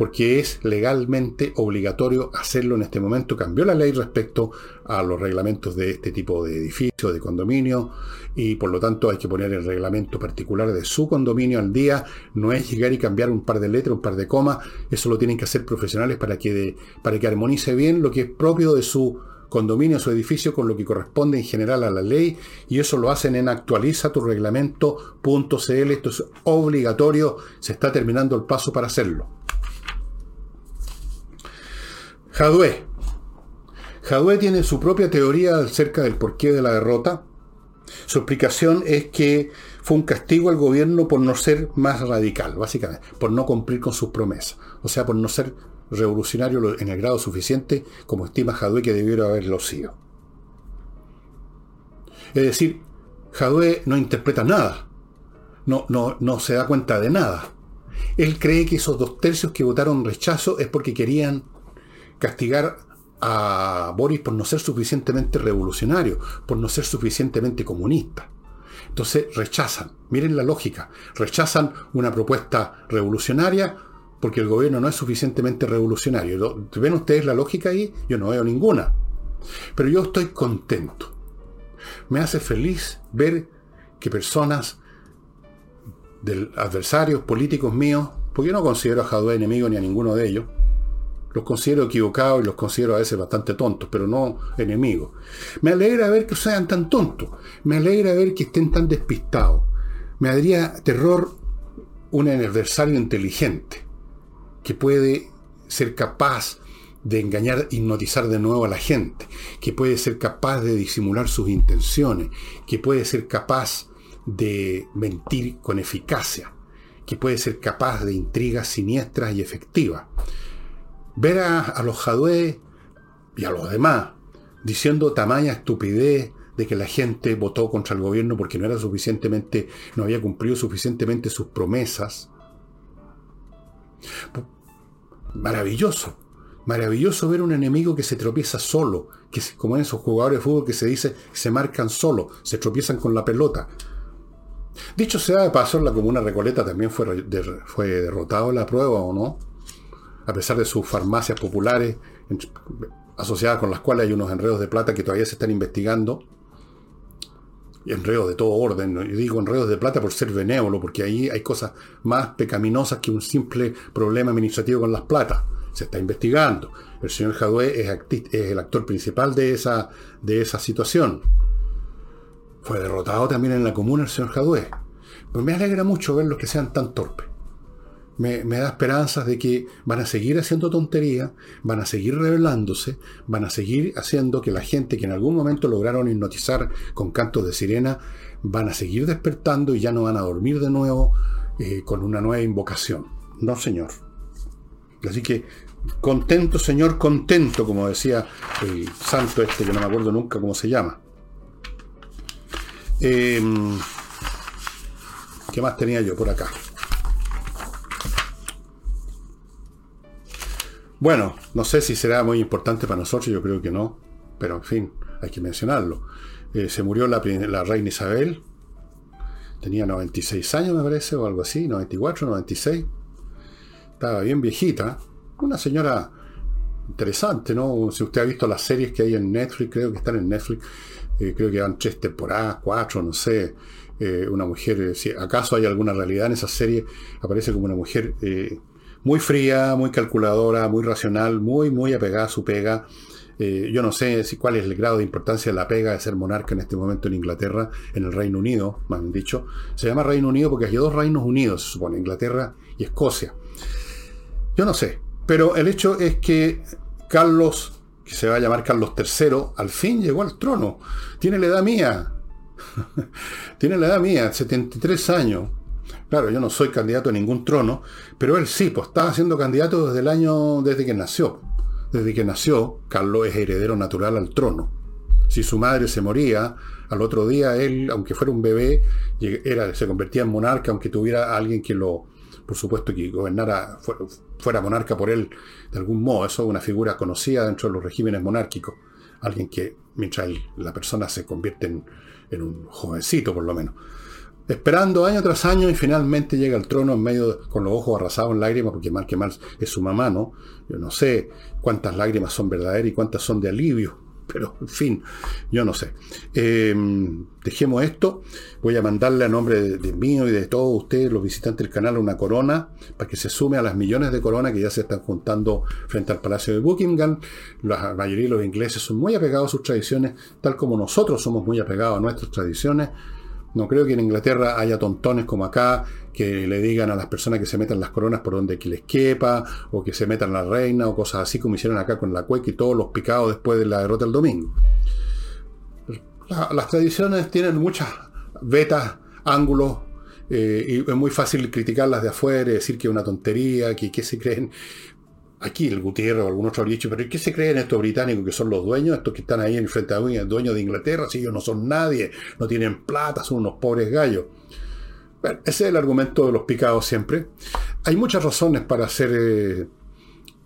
porque es legalmente obligatorio hacerlo en este momento. Cambió la ley respecto a los reglamentos de este tipo de edificio, de condominio, y por lo tanto hay que poner el reglamento particular de su condominio al día. No es llegar y cambiar un par de letras, un par de comas, eso lo tienen que hacer profesionales para que, para que armonice bien lo que es propio de su condominio, su edificio, con lo que corresponde en general a la ley, y eso lo hacen en actualiza tu reglamento.cl. Esto es obligatorio, se está terminando el paso para hacerlo. Jadwe. Jadwe tiene su propia teoría acerca del porqué de la derrota. Su explicación es que fue un castigo al gobierno por no ser más radical, básicamente, por no cumplir con sus promesas, o sea, por no ser revolucionario en el grado suficiente como estima Jadwe que debiera haberlo sido. Es decir, Jadwe no interpreta nada, no, no, no se da cuenta de nada. Él cree que esos dos tercios que votaron rechazo es porque querían castigar a Boris por no ser suficientemente revolucionario, por no ser suficientemente comunista. Entonces rechazan, miren la lógica, rechazan una propuesta revolucionaria porque el gobierno no es suficientemente revolucionario. ¿Ven ustedes la lógica ahí? Yo no veo ninguna. Pero yo estoy contento. Me hace feliz ver que personas del adversarios políticos míos, porque yo no considero a Jadwe enemigo ni a ninguno de ellos, los considero equivocados y los considero a veces bastante tontos, pero no enemigos. Me alegra ver que sean tan tontos. Me alegra ver que estén tan despistados. Me daría terror un adversario inteligente que puede ser capaz de engañar, hipnotizar de nuevo a la gente, que puede ser capaz de disimular sus intenciones, que puede ser capaz de mentir con eficacia, que puede ser capaz de intrigas siniestras y efectivas ver a, los Jadwe y a los demás diciendo tamaña estupidez de que la gente votó contra el gobierno porque no era suficientemente, no había cumplido suficientemente sus promesas. Maravilloso, maravilloso ver un enemigo que se tropieza solo, que como en esos jugadores de fútbol que se dice se marcan solo, se tropiezan con la pelota. Dicho sea de paso, la comuna Recoleta también fue, fue derrotado la prueba, ¿o no? A pesar de sus farmacias populares, asociadas con las cuales hay unos enredos de plata que todavía se están investigando. Y enredos de todo orden. Yo digo enredos de plata por ser benévolo, porque ahí hay cosas más pecaminosas que un simple problema administrativo con las platas. Se está investigando. El señor Jadue es, el actor principal de esa, de esa situación. Fue derrotado también en la comuna el señor Jadue. Pues me alegra mucho ver los que sean tan torpes. Me, da esperanzas de que van a seguir haciendo tonterías, van a seguir rebelándose, van a seguir haciendo que la gente que en algún momento lograron hipnotizar con cantos de sirena, van a seguir despertando y ya no van a dormir de nuevo eh, con una nueva invocación. No, señor. Así que contento, señor, contento, como decía el santo este, que no me acuerdo nunca cómo se llama. Em, ¿Qué más tenía yo por acá? Bueno, no sé si será muy importante para nosotros, yo creo que no, pero en fin, hay que mencionarlo. Eh, se murió la, reina Isabel, tenía 96 años me parece, o algo así, 94, 96. Estaba bien viejita, una señora interesante, ¿no? Si usted ha visto las series que hay en Netflix, creo que están en Netflix, eh, creo que van tres temporadas, cuatro, no sé. Eh, una mujer, si acaso hay alguna realidad en esa serie, aparece como una mujer muy fría, muy calculadora, muy racional, muy, muy apegada a su pega. Eh, yo no sé si cuál es el grado de importancia de la pega de ser monarca en este momento en Inglaterra, en el Reino Unido, más bien dicho. Se llama Reino Unido porque hay dos reinos unidos, se supone, Inglaterra y Escocia. Yo no sé, pero el hecho es que Carlos, que se va a llamar Carlos III, al fin llegó al trono. Tiene la edad mía. Tiene la edad mía, 73 años. Claro, yo no soy candidato a ningún trono, pero él sí, pues estaba siendo candidato desde el año, desde que nació. Desde que nació, Carlos es heredero natural al trono. Si su madre se moría, al otro día él, aunque fuera un bebé, era, se convertía en monarca, aunque tuviera alguien que lo, por supuesto, que gobernara, fuera, monarca por él de algún modo. Eso es una figura conocida dentro de los regímenes monárquicos. Alguien que, mientras la persona se convierte en, en un jovencito, por lo menos esperando año tras año y finalmente llega al trono en medio con los ojos arrasados en lágrimas, porque mal que mal es su mamá, ¿no? Yo no sé cuántas lágrimas son verdaderas y cuántas son de alivio, pero en fin, yo no sé. Em, dejemos esto, voy a mandarle a nombre de, mío y de todos ustedes, los visitantes del canal, una corona para que se sume a las millones de coronas que ya se están juntando frente al Palacio de Buckingham. La mayoría de los ingleses son muy apegados a sus tradiciones, tal como nosotros somos muy apegados a nuestras tradiciones. No creo que en Inglaterra haya tontones como acá que le digan a las personas que se metan las coronas por donde les quepa, o que se metan la reina, o cosas así como hicieron acá con la cueca y todos los picados después de la derrota el domingo. las tradiciones tienen muchas vetas, ángulos, eh, y es muy fácil criticarlas de afuera, decir que es una tontería, que, que se creen aquí el Gutiérrez o algún otro habría dicho, pero ¿qué se creen estos británicos que son los dueños, estos que están ahí en frente a dueños de Inglaterra, si ellos no son nadie, no tienen plata, son unos pobres gallos? Bueno, ese es el argumento de los picados siempre. Hay muchas razones para hacer eh,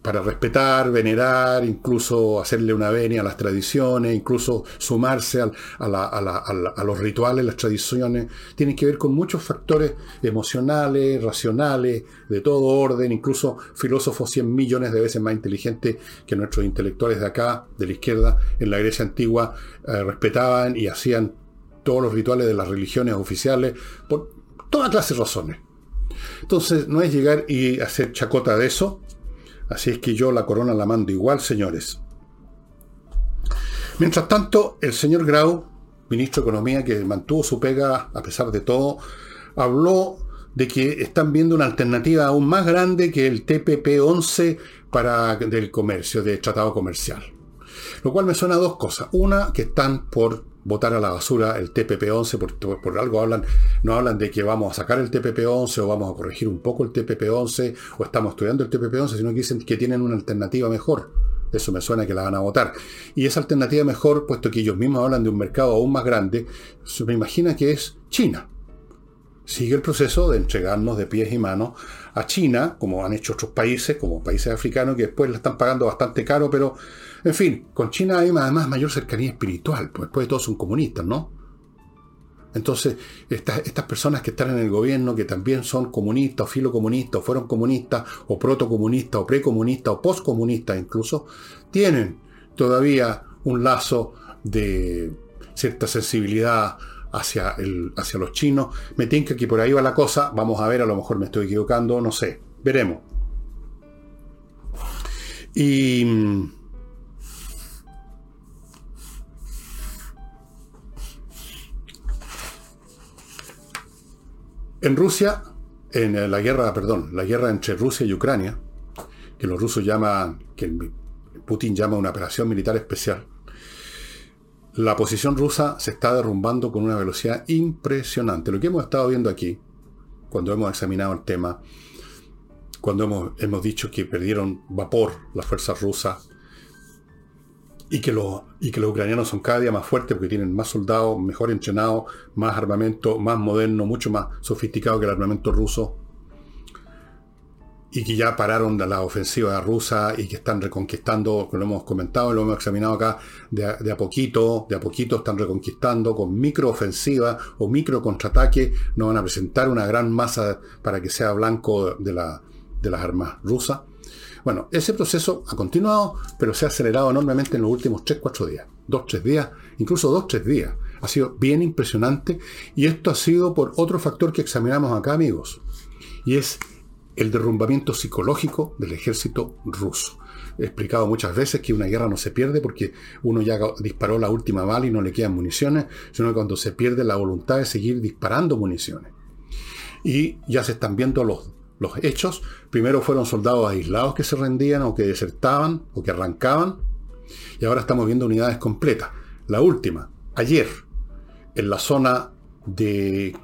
para respetar, venerar, incluso hacerle una venia a las tradiciones, incluso sumarse a, los rituales, las tradiciones, tienen que ver con muchos factores emocionales, racionales, de todo orden, incluso filósofos 100 millones de veces más inteligentes que nuestros intelectuales de acá, de la izquierda, en la Grecia antigua, eh, respetaban y hacían todos los rituales de las religiones oficiales, por toda clase de razones. Entonces, no es llegar y hacer chacota de eso, Así es que yo la corona la mando igual, señores. Mientras tanto, el señor Grau, ministro de Economía, que mantuvo su pega a pesar de todo, habló de que están viendo una alternativa aún más grande que el TPP-11 para del comercio, de tratado comercial. Lo cual me suena a dos cosas. Una, que están por votar a la basura el TPP-11, por, por, algo hablan, no hablan de que vamos a sacar el TPP-11 o vamos a corregir un poco el TPP-11 o estamos estudiando el TPP-11, sino que dicen que tienen una alternativa mejor. Eso me suena que la van a votar. Y esa alternativa mejor, puesto que ellos mismos hablan de un mercado aún más grande, se me imagina que es China. Sigue el proceso de entregarnos de pies y manos a China, como han hecho otros países, como países africanos, que después la están pagando bastante caro, pero en fin, con China hay además mayor cercanía espiritual, pues después de todos son comunistas, ¿no? Entonces, estas, estas personas que están en el gobierno, que también son comunistas o filocomunistas, o fueron comunistas, o protocomunistas, o precomunistas, o postcomunistas incluso, tienen todavía un lazo de cierta sensibilidad hacia, el, hacia los chinos. Me tinca que por ahí va la cosa. Vamos a ver, a lo mejor me estoy equivocando, no sé. Veremos. Y En Rusia, en la guerra, perdón, la guerra entre Rusia y Ucrania, que los rusos llaman, que Putin llama una operación militar especial, la posición rusa se está derrumbando con una velocidad impresionante. Lo que hemos estado viendo aquí, cuando hemos examinado el tema, cuando hemos, hemos dicho que perdieron vapor las fuerzas rusas y que, los, y que los ucranianos son cada día más fuertes porque tienen más soldados, mejor entrenados, más armamento, más moderno, mucho más sofisticado que el armamento ruso. Y que ya pararon de la ofensiva rusa y que están reconquistando, lo hemos comentado, lo hemos examinado acá, de a, poquito, de a poquito están reconquistando con microofensiva o micro contraataque, no van a presentar una gran masa para que sea blanco de, la, de las armas rusas bueno, ese proceso ha continuado, pero se ha acelerado enormemente en los últimos 3-4 días. 2-3 días, incluso 2-3 días. Ha sido bien impresionante y esto ha sido por otro factor que examinamos acá, amigos. Y es el derrumbamiento psicológico del ejército ruso. He explicado muchas veces que una guerra no se pierde porque uno ya disparó la última bala y no le quedan municiones, sino que cuando se pierde la voluntad de seguir disparando municiones. Y ya se están viendo los los hechos. Primero fueron soldados aislados que se rendían o que desertaban o que arrancaban. Y ahora estamos viendo unidades completas. La última, ayer, en la zona de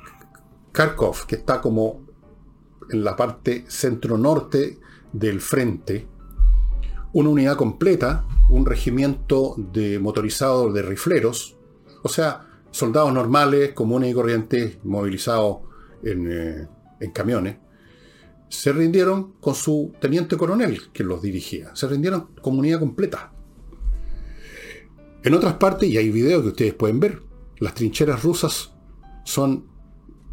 Kharkov, que está como en la parte centro-norte del frente, una unidad completa, un regimiento de motorizados de rifleros, o sea, soldados normales, comunes y corrientes, movilizados en, eh, en camiones, se rindieron con su teniente coronel que los dirigía. Se rindieron comunidad completa. En otras partes, y hay videos que ustedes pueden ver, las trincheras rusas son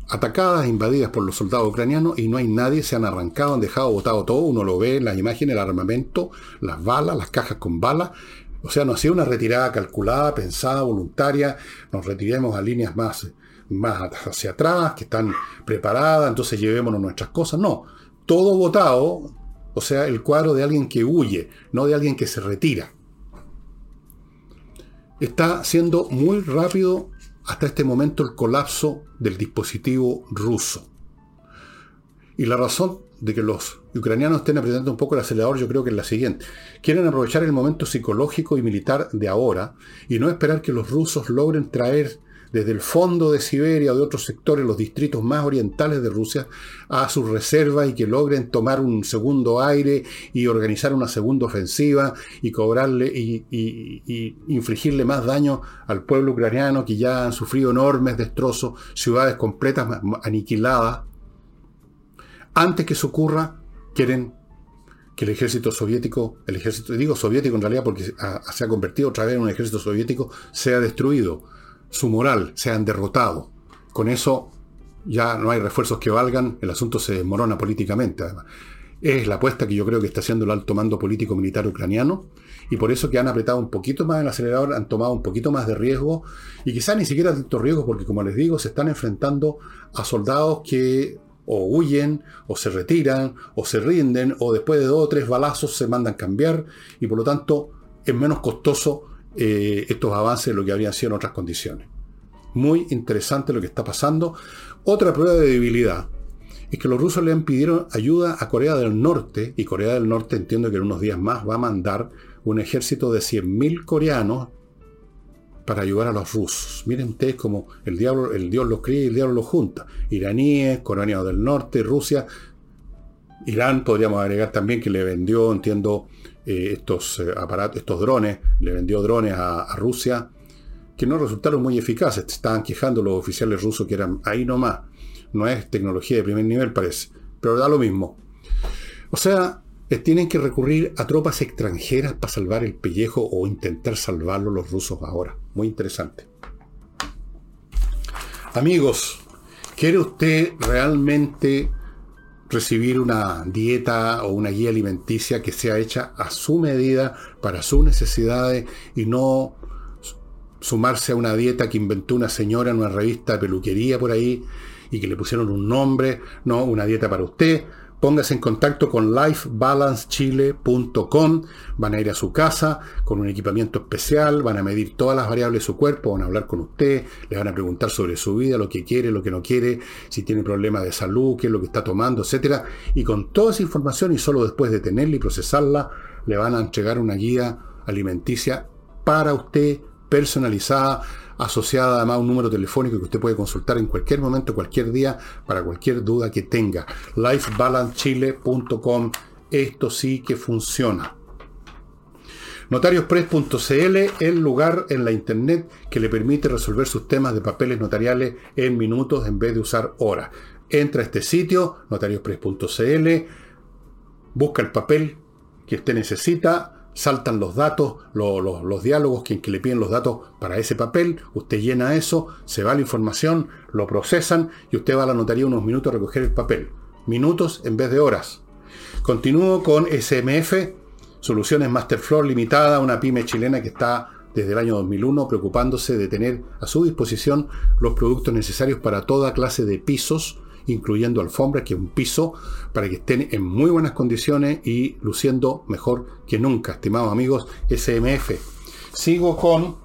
atacadas, invadidas por los soldados ucranianos y no hay nadie, se han arrancado, han dejado botado todo, uno lo ve en las imágenes, el armamento, las balas, las cajas con balas. O sea, no ha sido una retirada calculada, pensada, voluntaria, nos retiremos a líneas más, más hacia atrás, que están preparadas, entonces llevémonos nuestras cosas. No, todo votado, o sea, el cuadro de alguien que huye, no de alguien que se retira. Está siendo muy rápido hasta este momento el colapso del dispositivo ruso. Y la razón de que los ucranianos estén apretando un poco el acelerador yo creo que es la siguiente. Quieren aprovechar el momento psicológico y militar de ahora y no esperar que los rusos logren traer desde el fondo de Siberia o de otros sectores, los distritos más orientales de Rusia, a sus reservas y que logren tomar un segundo aire y organizar una segunda ofensiva y cobrarle y, y infligirle más daño al pueblo ucraniano que ya han sufrido enormes destrozos, ciudades completas aniquiladas. Antes que eso ocurra, quieren que el ejército soviético, el ejército, digo soviético en realidad porque se ha convertido otra vez en un ejército soviético, sea destruido su moral, se han derrotado. Con eso ya no hay refuerzos que valgan, el asunto se desmorona políticamente. Además. Es la apuesta que yo creo que está haciendo el alto mando político militar ucraniano y por eso que han apretado un poquito más el acelerador, han tomado un poquito más de riesgo y quizás ni siquiera tanto riesgo porque como les digo, se están enfrentando a soldados que o huyen, o se retiran, o se rinden, o después de dos o tres balazos se mandan cambiar y por lo tanto es menos costoso eh, estos avances de lo que habrían sido en otras condiciones. Muy interesante lo que está pasando. Otra prueba de debilidad es que los rusos le han pidieron ayuda a Corea del Norte, y Corea del Norte entiendo que en unos días más va a mandar un ejército de 100.000 coreanos para ayudar a los rusos. Miren ustedes como el diablo, el Dios los cría y el diablo los junta. Iraníes, coreanos del norte, Rusia. Irán podríamos agregar también que le vendió, entiendo, eh, estos eh, aparatos, estos drones, le vendió drones a, Rusia, que no resultaron muy eficaces. Estaban quejando los oficiales rusos que eran ahí nomás. No es tecnología de primer nivel, parece. Pero da lo mismo. O sea, tienen que recurrir a tropas extranjeras para salvar el pellejo o intentar salvarlo los rusos ahora. Muy interesante. Amigos, ¿quiere usted realmente recibir una dieta o una guía alimenticia que sea hecha a su medida, para sus necesidades y no sumarse a una dieta que inventó una señora en una revista de peluquería por ahí y que le pusieron un nombre, no, una dieta para usted. Póngase en contacto con lifebalancechile.com. Van a ir a su casa con un equipamiento especial, van a medir todas las variables de su cuerpo, van a hablar con usted, le van a preguntar sobre su vida, lo que quiere, lo que no quiere, si tiene problemas de salud, qué es lo que está tomando, etc. Y con toda esa información y solo después de tenerla y procesarla, le van a entregar una guía alimenticia para usted, personalizada, asociada además a un número telefónico que usted puede consultar en cualquier momento, cualquier día, para cualquier duda que tenga. lifebalancechile.com, esto sí que funciona. Notariospress.cl, el lugar en la internet que le permite resolver sus temas de papeles notariales en minutos en vez de usar horas. Entra a este sitio, notariospress.cl, busca el papel que usted necesita, saltan los datos, los diálogos, quien que le piden los datos para ese papel, usted llena eso, se va la información, lo procesan y usted va a la notaría unos minutos a recoger el papel. Minutos en vez de horas. Continúo con SMF, Soluciones Masterfloor Limitada, una pyme chilena que está desde el año 2001 preocupándose de tener a su disposición los productos necesarios para toda clase de pisos, incluyendo alfombras, que es un piso, para que estén en muy buenas condiciones y luciendo mejor que nunca, estimados amigos SMF. Sigo con...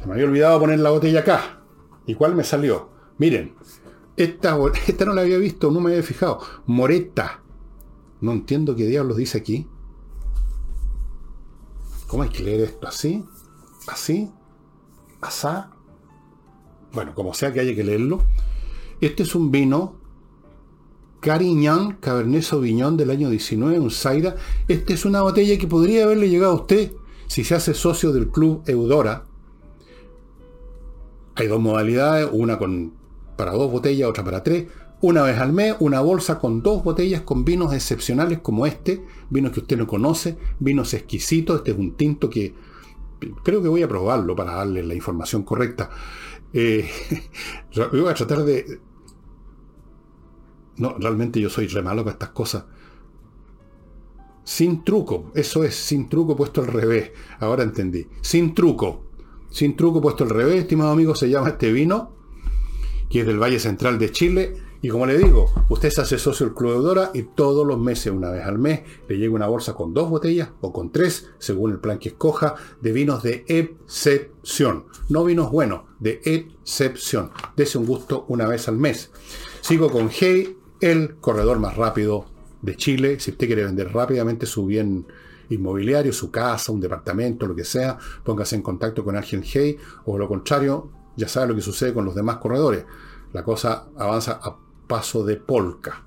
Se me había olvidado poner la botella acá. ¿Y cuál me salió? Miren, esta, esta no la había visto, no me había fijado. Moreta. No entiendo qué diablos dice aquí. ¿Cómo hay que leer esto? ¿Así? ¿Así? ¿Asá? Bueno, como sea que haya que leerlo. Este es un vino Carignan Cabernet Sauvignon del año 19, un Zaira. Esta es una botella que podría haberle llegado a usted si se hace socio del club Eudora. Hay dos modalidades, una con, para dos botellas, otra para tres. Una vez al mes, una bolsa con dos botellas con vinos excepcionales como este, vinos que usted no conoce, vinos exquisitos. Este es un tinto que creo que voy a probarlo para darle la información correcta. Eh, voy a tratar de, no, realmente yo soy re malo con estas cosas. Sin truco, eso es, sin truco puesto al revés. Ahora entendí. Sin truco. Sin truco puesto al revés, estimado amigo, se llama este vino, que es del Valle Central de Chile. Y como le digo, usted se hace socio del Club Eudora y todos los meses, una vez al mes, le llega una bolsa con dos botellas o con tres, según el plan que escoja, de vinos de excepción. No vinos buenos, de excepción. Dese un gusto una vez al mes. Sigo con Hey el corredor más rápido de Chile. Si usted quiere vender rápidamente su bien inmobiliario, su casa, un departamento, lo que sea, póngase en contacto con Argent Hey o lo contrario, ya sabe lo que sucede con los demás corredores. La cosa avanza a paso de polka.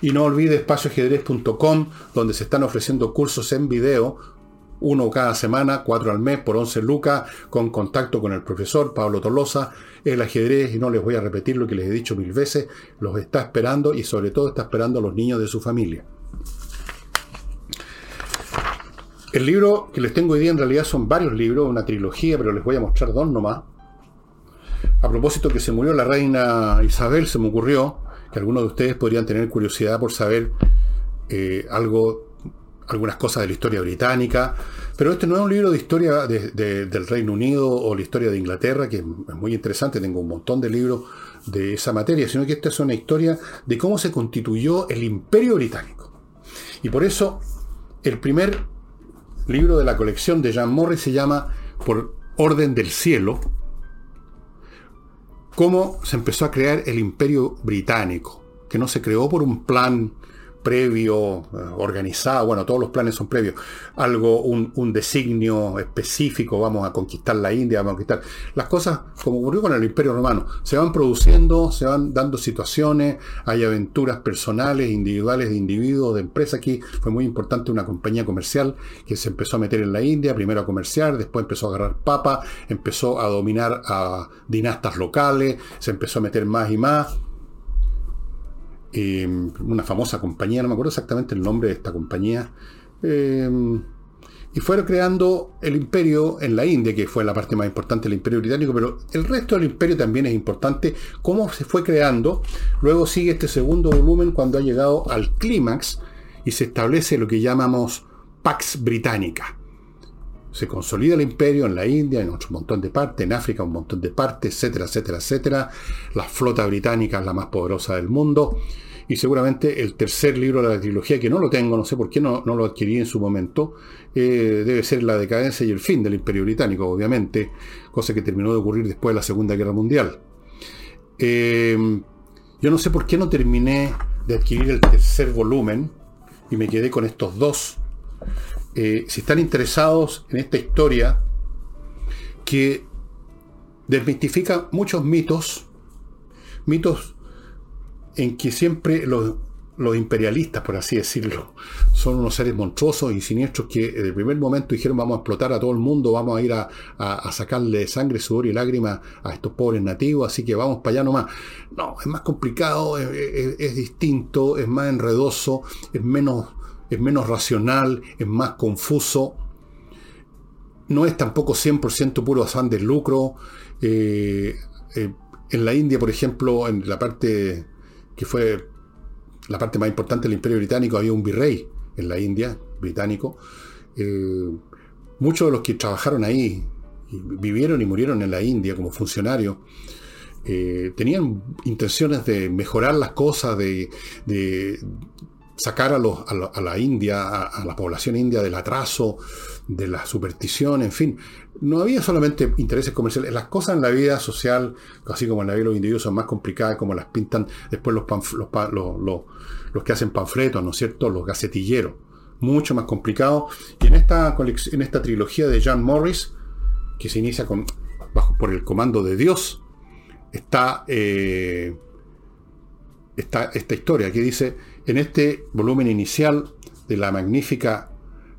Y no olvide espacioajedrez.com, donde se están ofreciendo cursos en video uno cada semana, cuatro al mes por 11 lucas, con contacto con el profesor Pablo Tolosa. El ajedrez, y no les voy a repetir lo que les he dicho mil veces, los está esperando y sobre todo está esperando a los niños de su familia. El libro que les tengo hoy día en realidad son varios libros, una trilogía, pero les voy a mostrar dos nomás. A propósito que se murió la reina Isabel, se me ocurrió que algunos de ustedes podrían tener curiosidad por saber eh, algo algunas cosas de la historia británica, pero este no es un libro de historia del Reino Unido o la historia de Inglaterra, que es muy interesante, tengo un montón de libros de esa materia, sino que esta es una historia de cómo se constituyó el imperio británico. Y por eso el primer libro de la colección de Jean Morris se llama Por Orden del Cielo, cómo se empezó a crear el imperio británico, que no se creó por un plan previo, eh, organizado, bueno, todos los planes son previos, algo, un, designio específico, vamos a conquistar la India, vamos a conquistar. Las cosas, como ocurrió con el Imperio Romano, se van produciendo, se van dando situaciones, hay aventuras personales, individuales, de individuos, de empresas. Aquí fue muy importante una compañía comercial que se empezó a meter en la India, primero a comerciar, después empezó a agarrar papa, empezó a dominar a dinastas locales, se empezó a meter más y más Em, una famosa compañía, no me acuerdo exactamente el nombre de esta compañía, em, y fueron creando el imperio en la India, que fue la parte más importante del imperio británico, pero el resto del imperio también es importante, cómo se fue creando. Luego sigue este segundo volumen cuando ha llegado al clímax y se establece lo que llamamos Pax Británica. Se consolida el imperio en la India, en otro montón de partes, en África un montón de partes, etcétera, etcétera, etcétera. La flota británica es la más poderosa del mundo y seguramente el tercer libro de la trilogía, que no lo tengo, no sé por qué no, lo adquirí en su momento, eh, debe ser La decadencia y el fin del Imperio Británico, obviamente, cosa que terminó de ocurrir después de la Segunda Guerra Mundial. Eh, yo no sé por qué no terminé de adquirir el tercer volumen y me quedé con estos dos. Eh, si están interesados en esta historia que desmitifica muchos mitos, mitos en que siempre los, imperialistas, por así decirlo, son unos seres monstruosos y siniestros que en el primer momento dijeron vamos a explotar a todo el mundo, vamos a ir a, sacarle sangre, sudor y lágrimas a estos pobres nativos, así que vamos para allá nomás. No, es más complicado, es, distinto, es más enredoso, es menos, es menos racional, es más confuso. No es tampoco 100% puro afán de lucro. Eh, eh, en la India, por ejemplo, en la parte que fue la parte más importante del imperio británico, había un virrey en la India, británico. Eh, muchos de los que trabajaron ahí, vivieron y murieron en la India como funcionarios, tenían intenciones de mejorar las cosas, de, sacar a, los, a, la India, a, la población india del atraso, de la superstición, en fin. No había solamente intereses comerciales. Las cosas en la vida social, así como en la vida de los individuos, son más complicadas, como las pintan después los, los, los, que hacen panfletos, ¿no es cierto? Los gacetilleros. Mucho más complicado. Y en esta, en esta trilogía de John Morris, que se inicia con, bajo, por el comando de Dios, está, eh, está esta historia que dice en este volumen inicial de la magnífica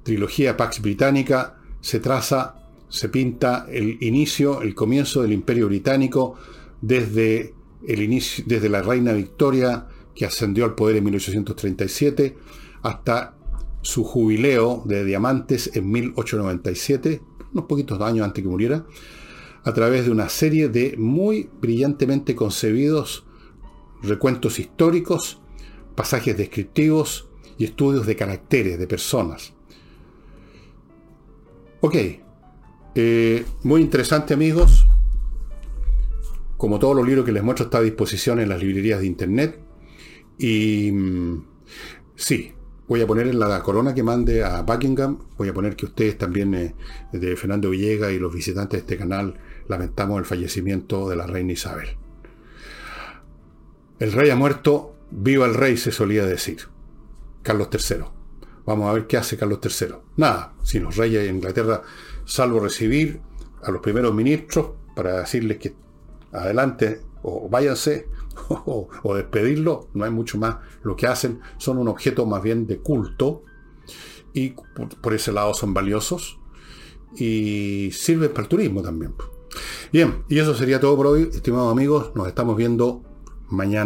trilogía Pax Británica se traza, se pinta el inicio, el comienzo del Imperio Británico desde, el inicio, desde la reina Victoria que ascendió al poder en 1837 hasta su jubileo de diamantes en 1897, unos poquitos años antes que muriera, a través de una serie de muy brillantemente concebidos recuentos históricos pasajes descriptivos y estudios de caracteres de personas. Ok, eh, muy interesante amigos. Como todos los libros que les muestro está a disposición en las librerías de internet. Y mm, sí, voy a poner en la corona que mande a Buckingham, voy a poner que ustedes también, eh, de Fernando Villegas y los visitantes de este canal, lamentamos el fallecimiento de la reina Isabel. El rey ha muerto Viva el rey, se solía decir. Carlos III. Vamos a ver qué hace Carlos III. Nada, si los reyes de Inglaterra, salvo recibir a los primeros ministros para decirles que adelante o váyanse o, despedirlo, no hay mucho más. Lo que hacen son un objeto más bien de culto y por, ese lado son valiosos y sirven para el turismo también. Bien, y eso sería todo por hoy, estimados amigos. Nos estamos viendo mañana.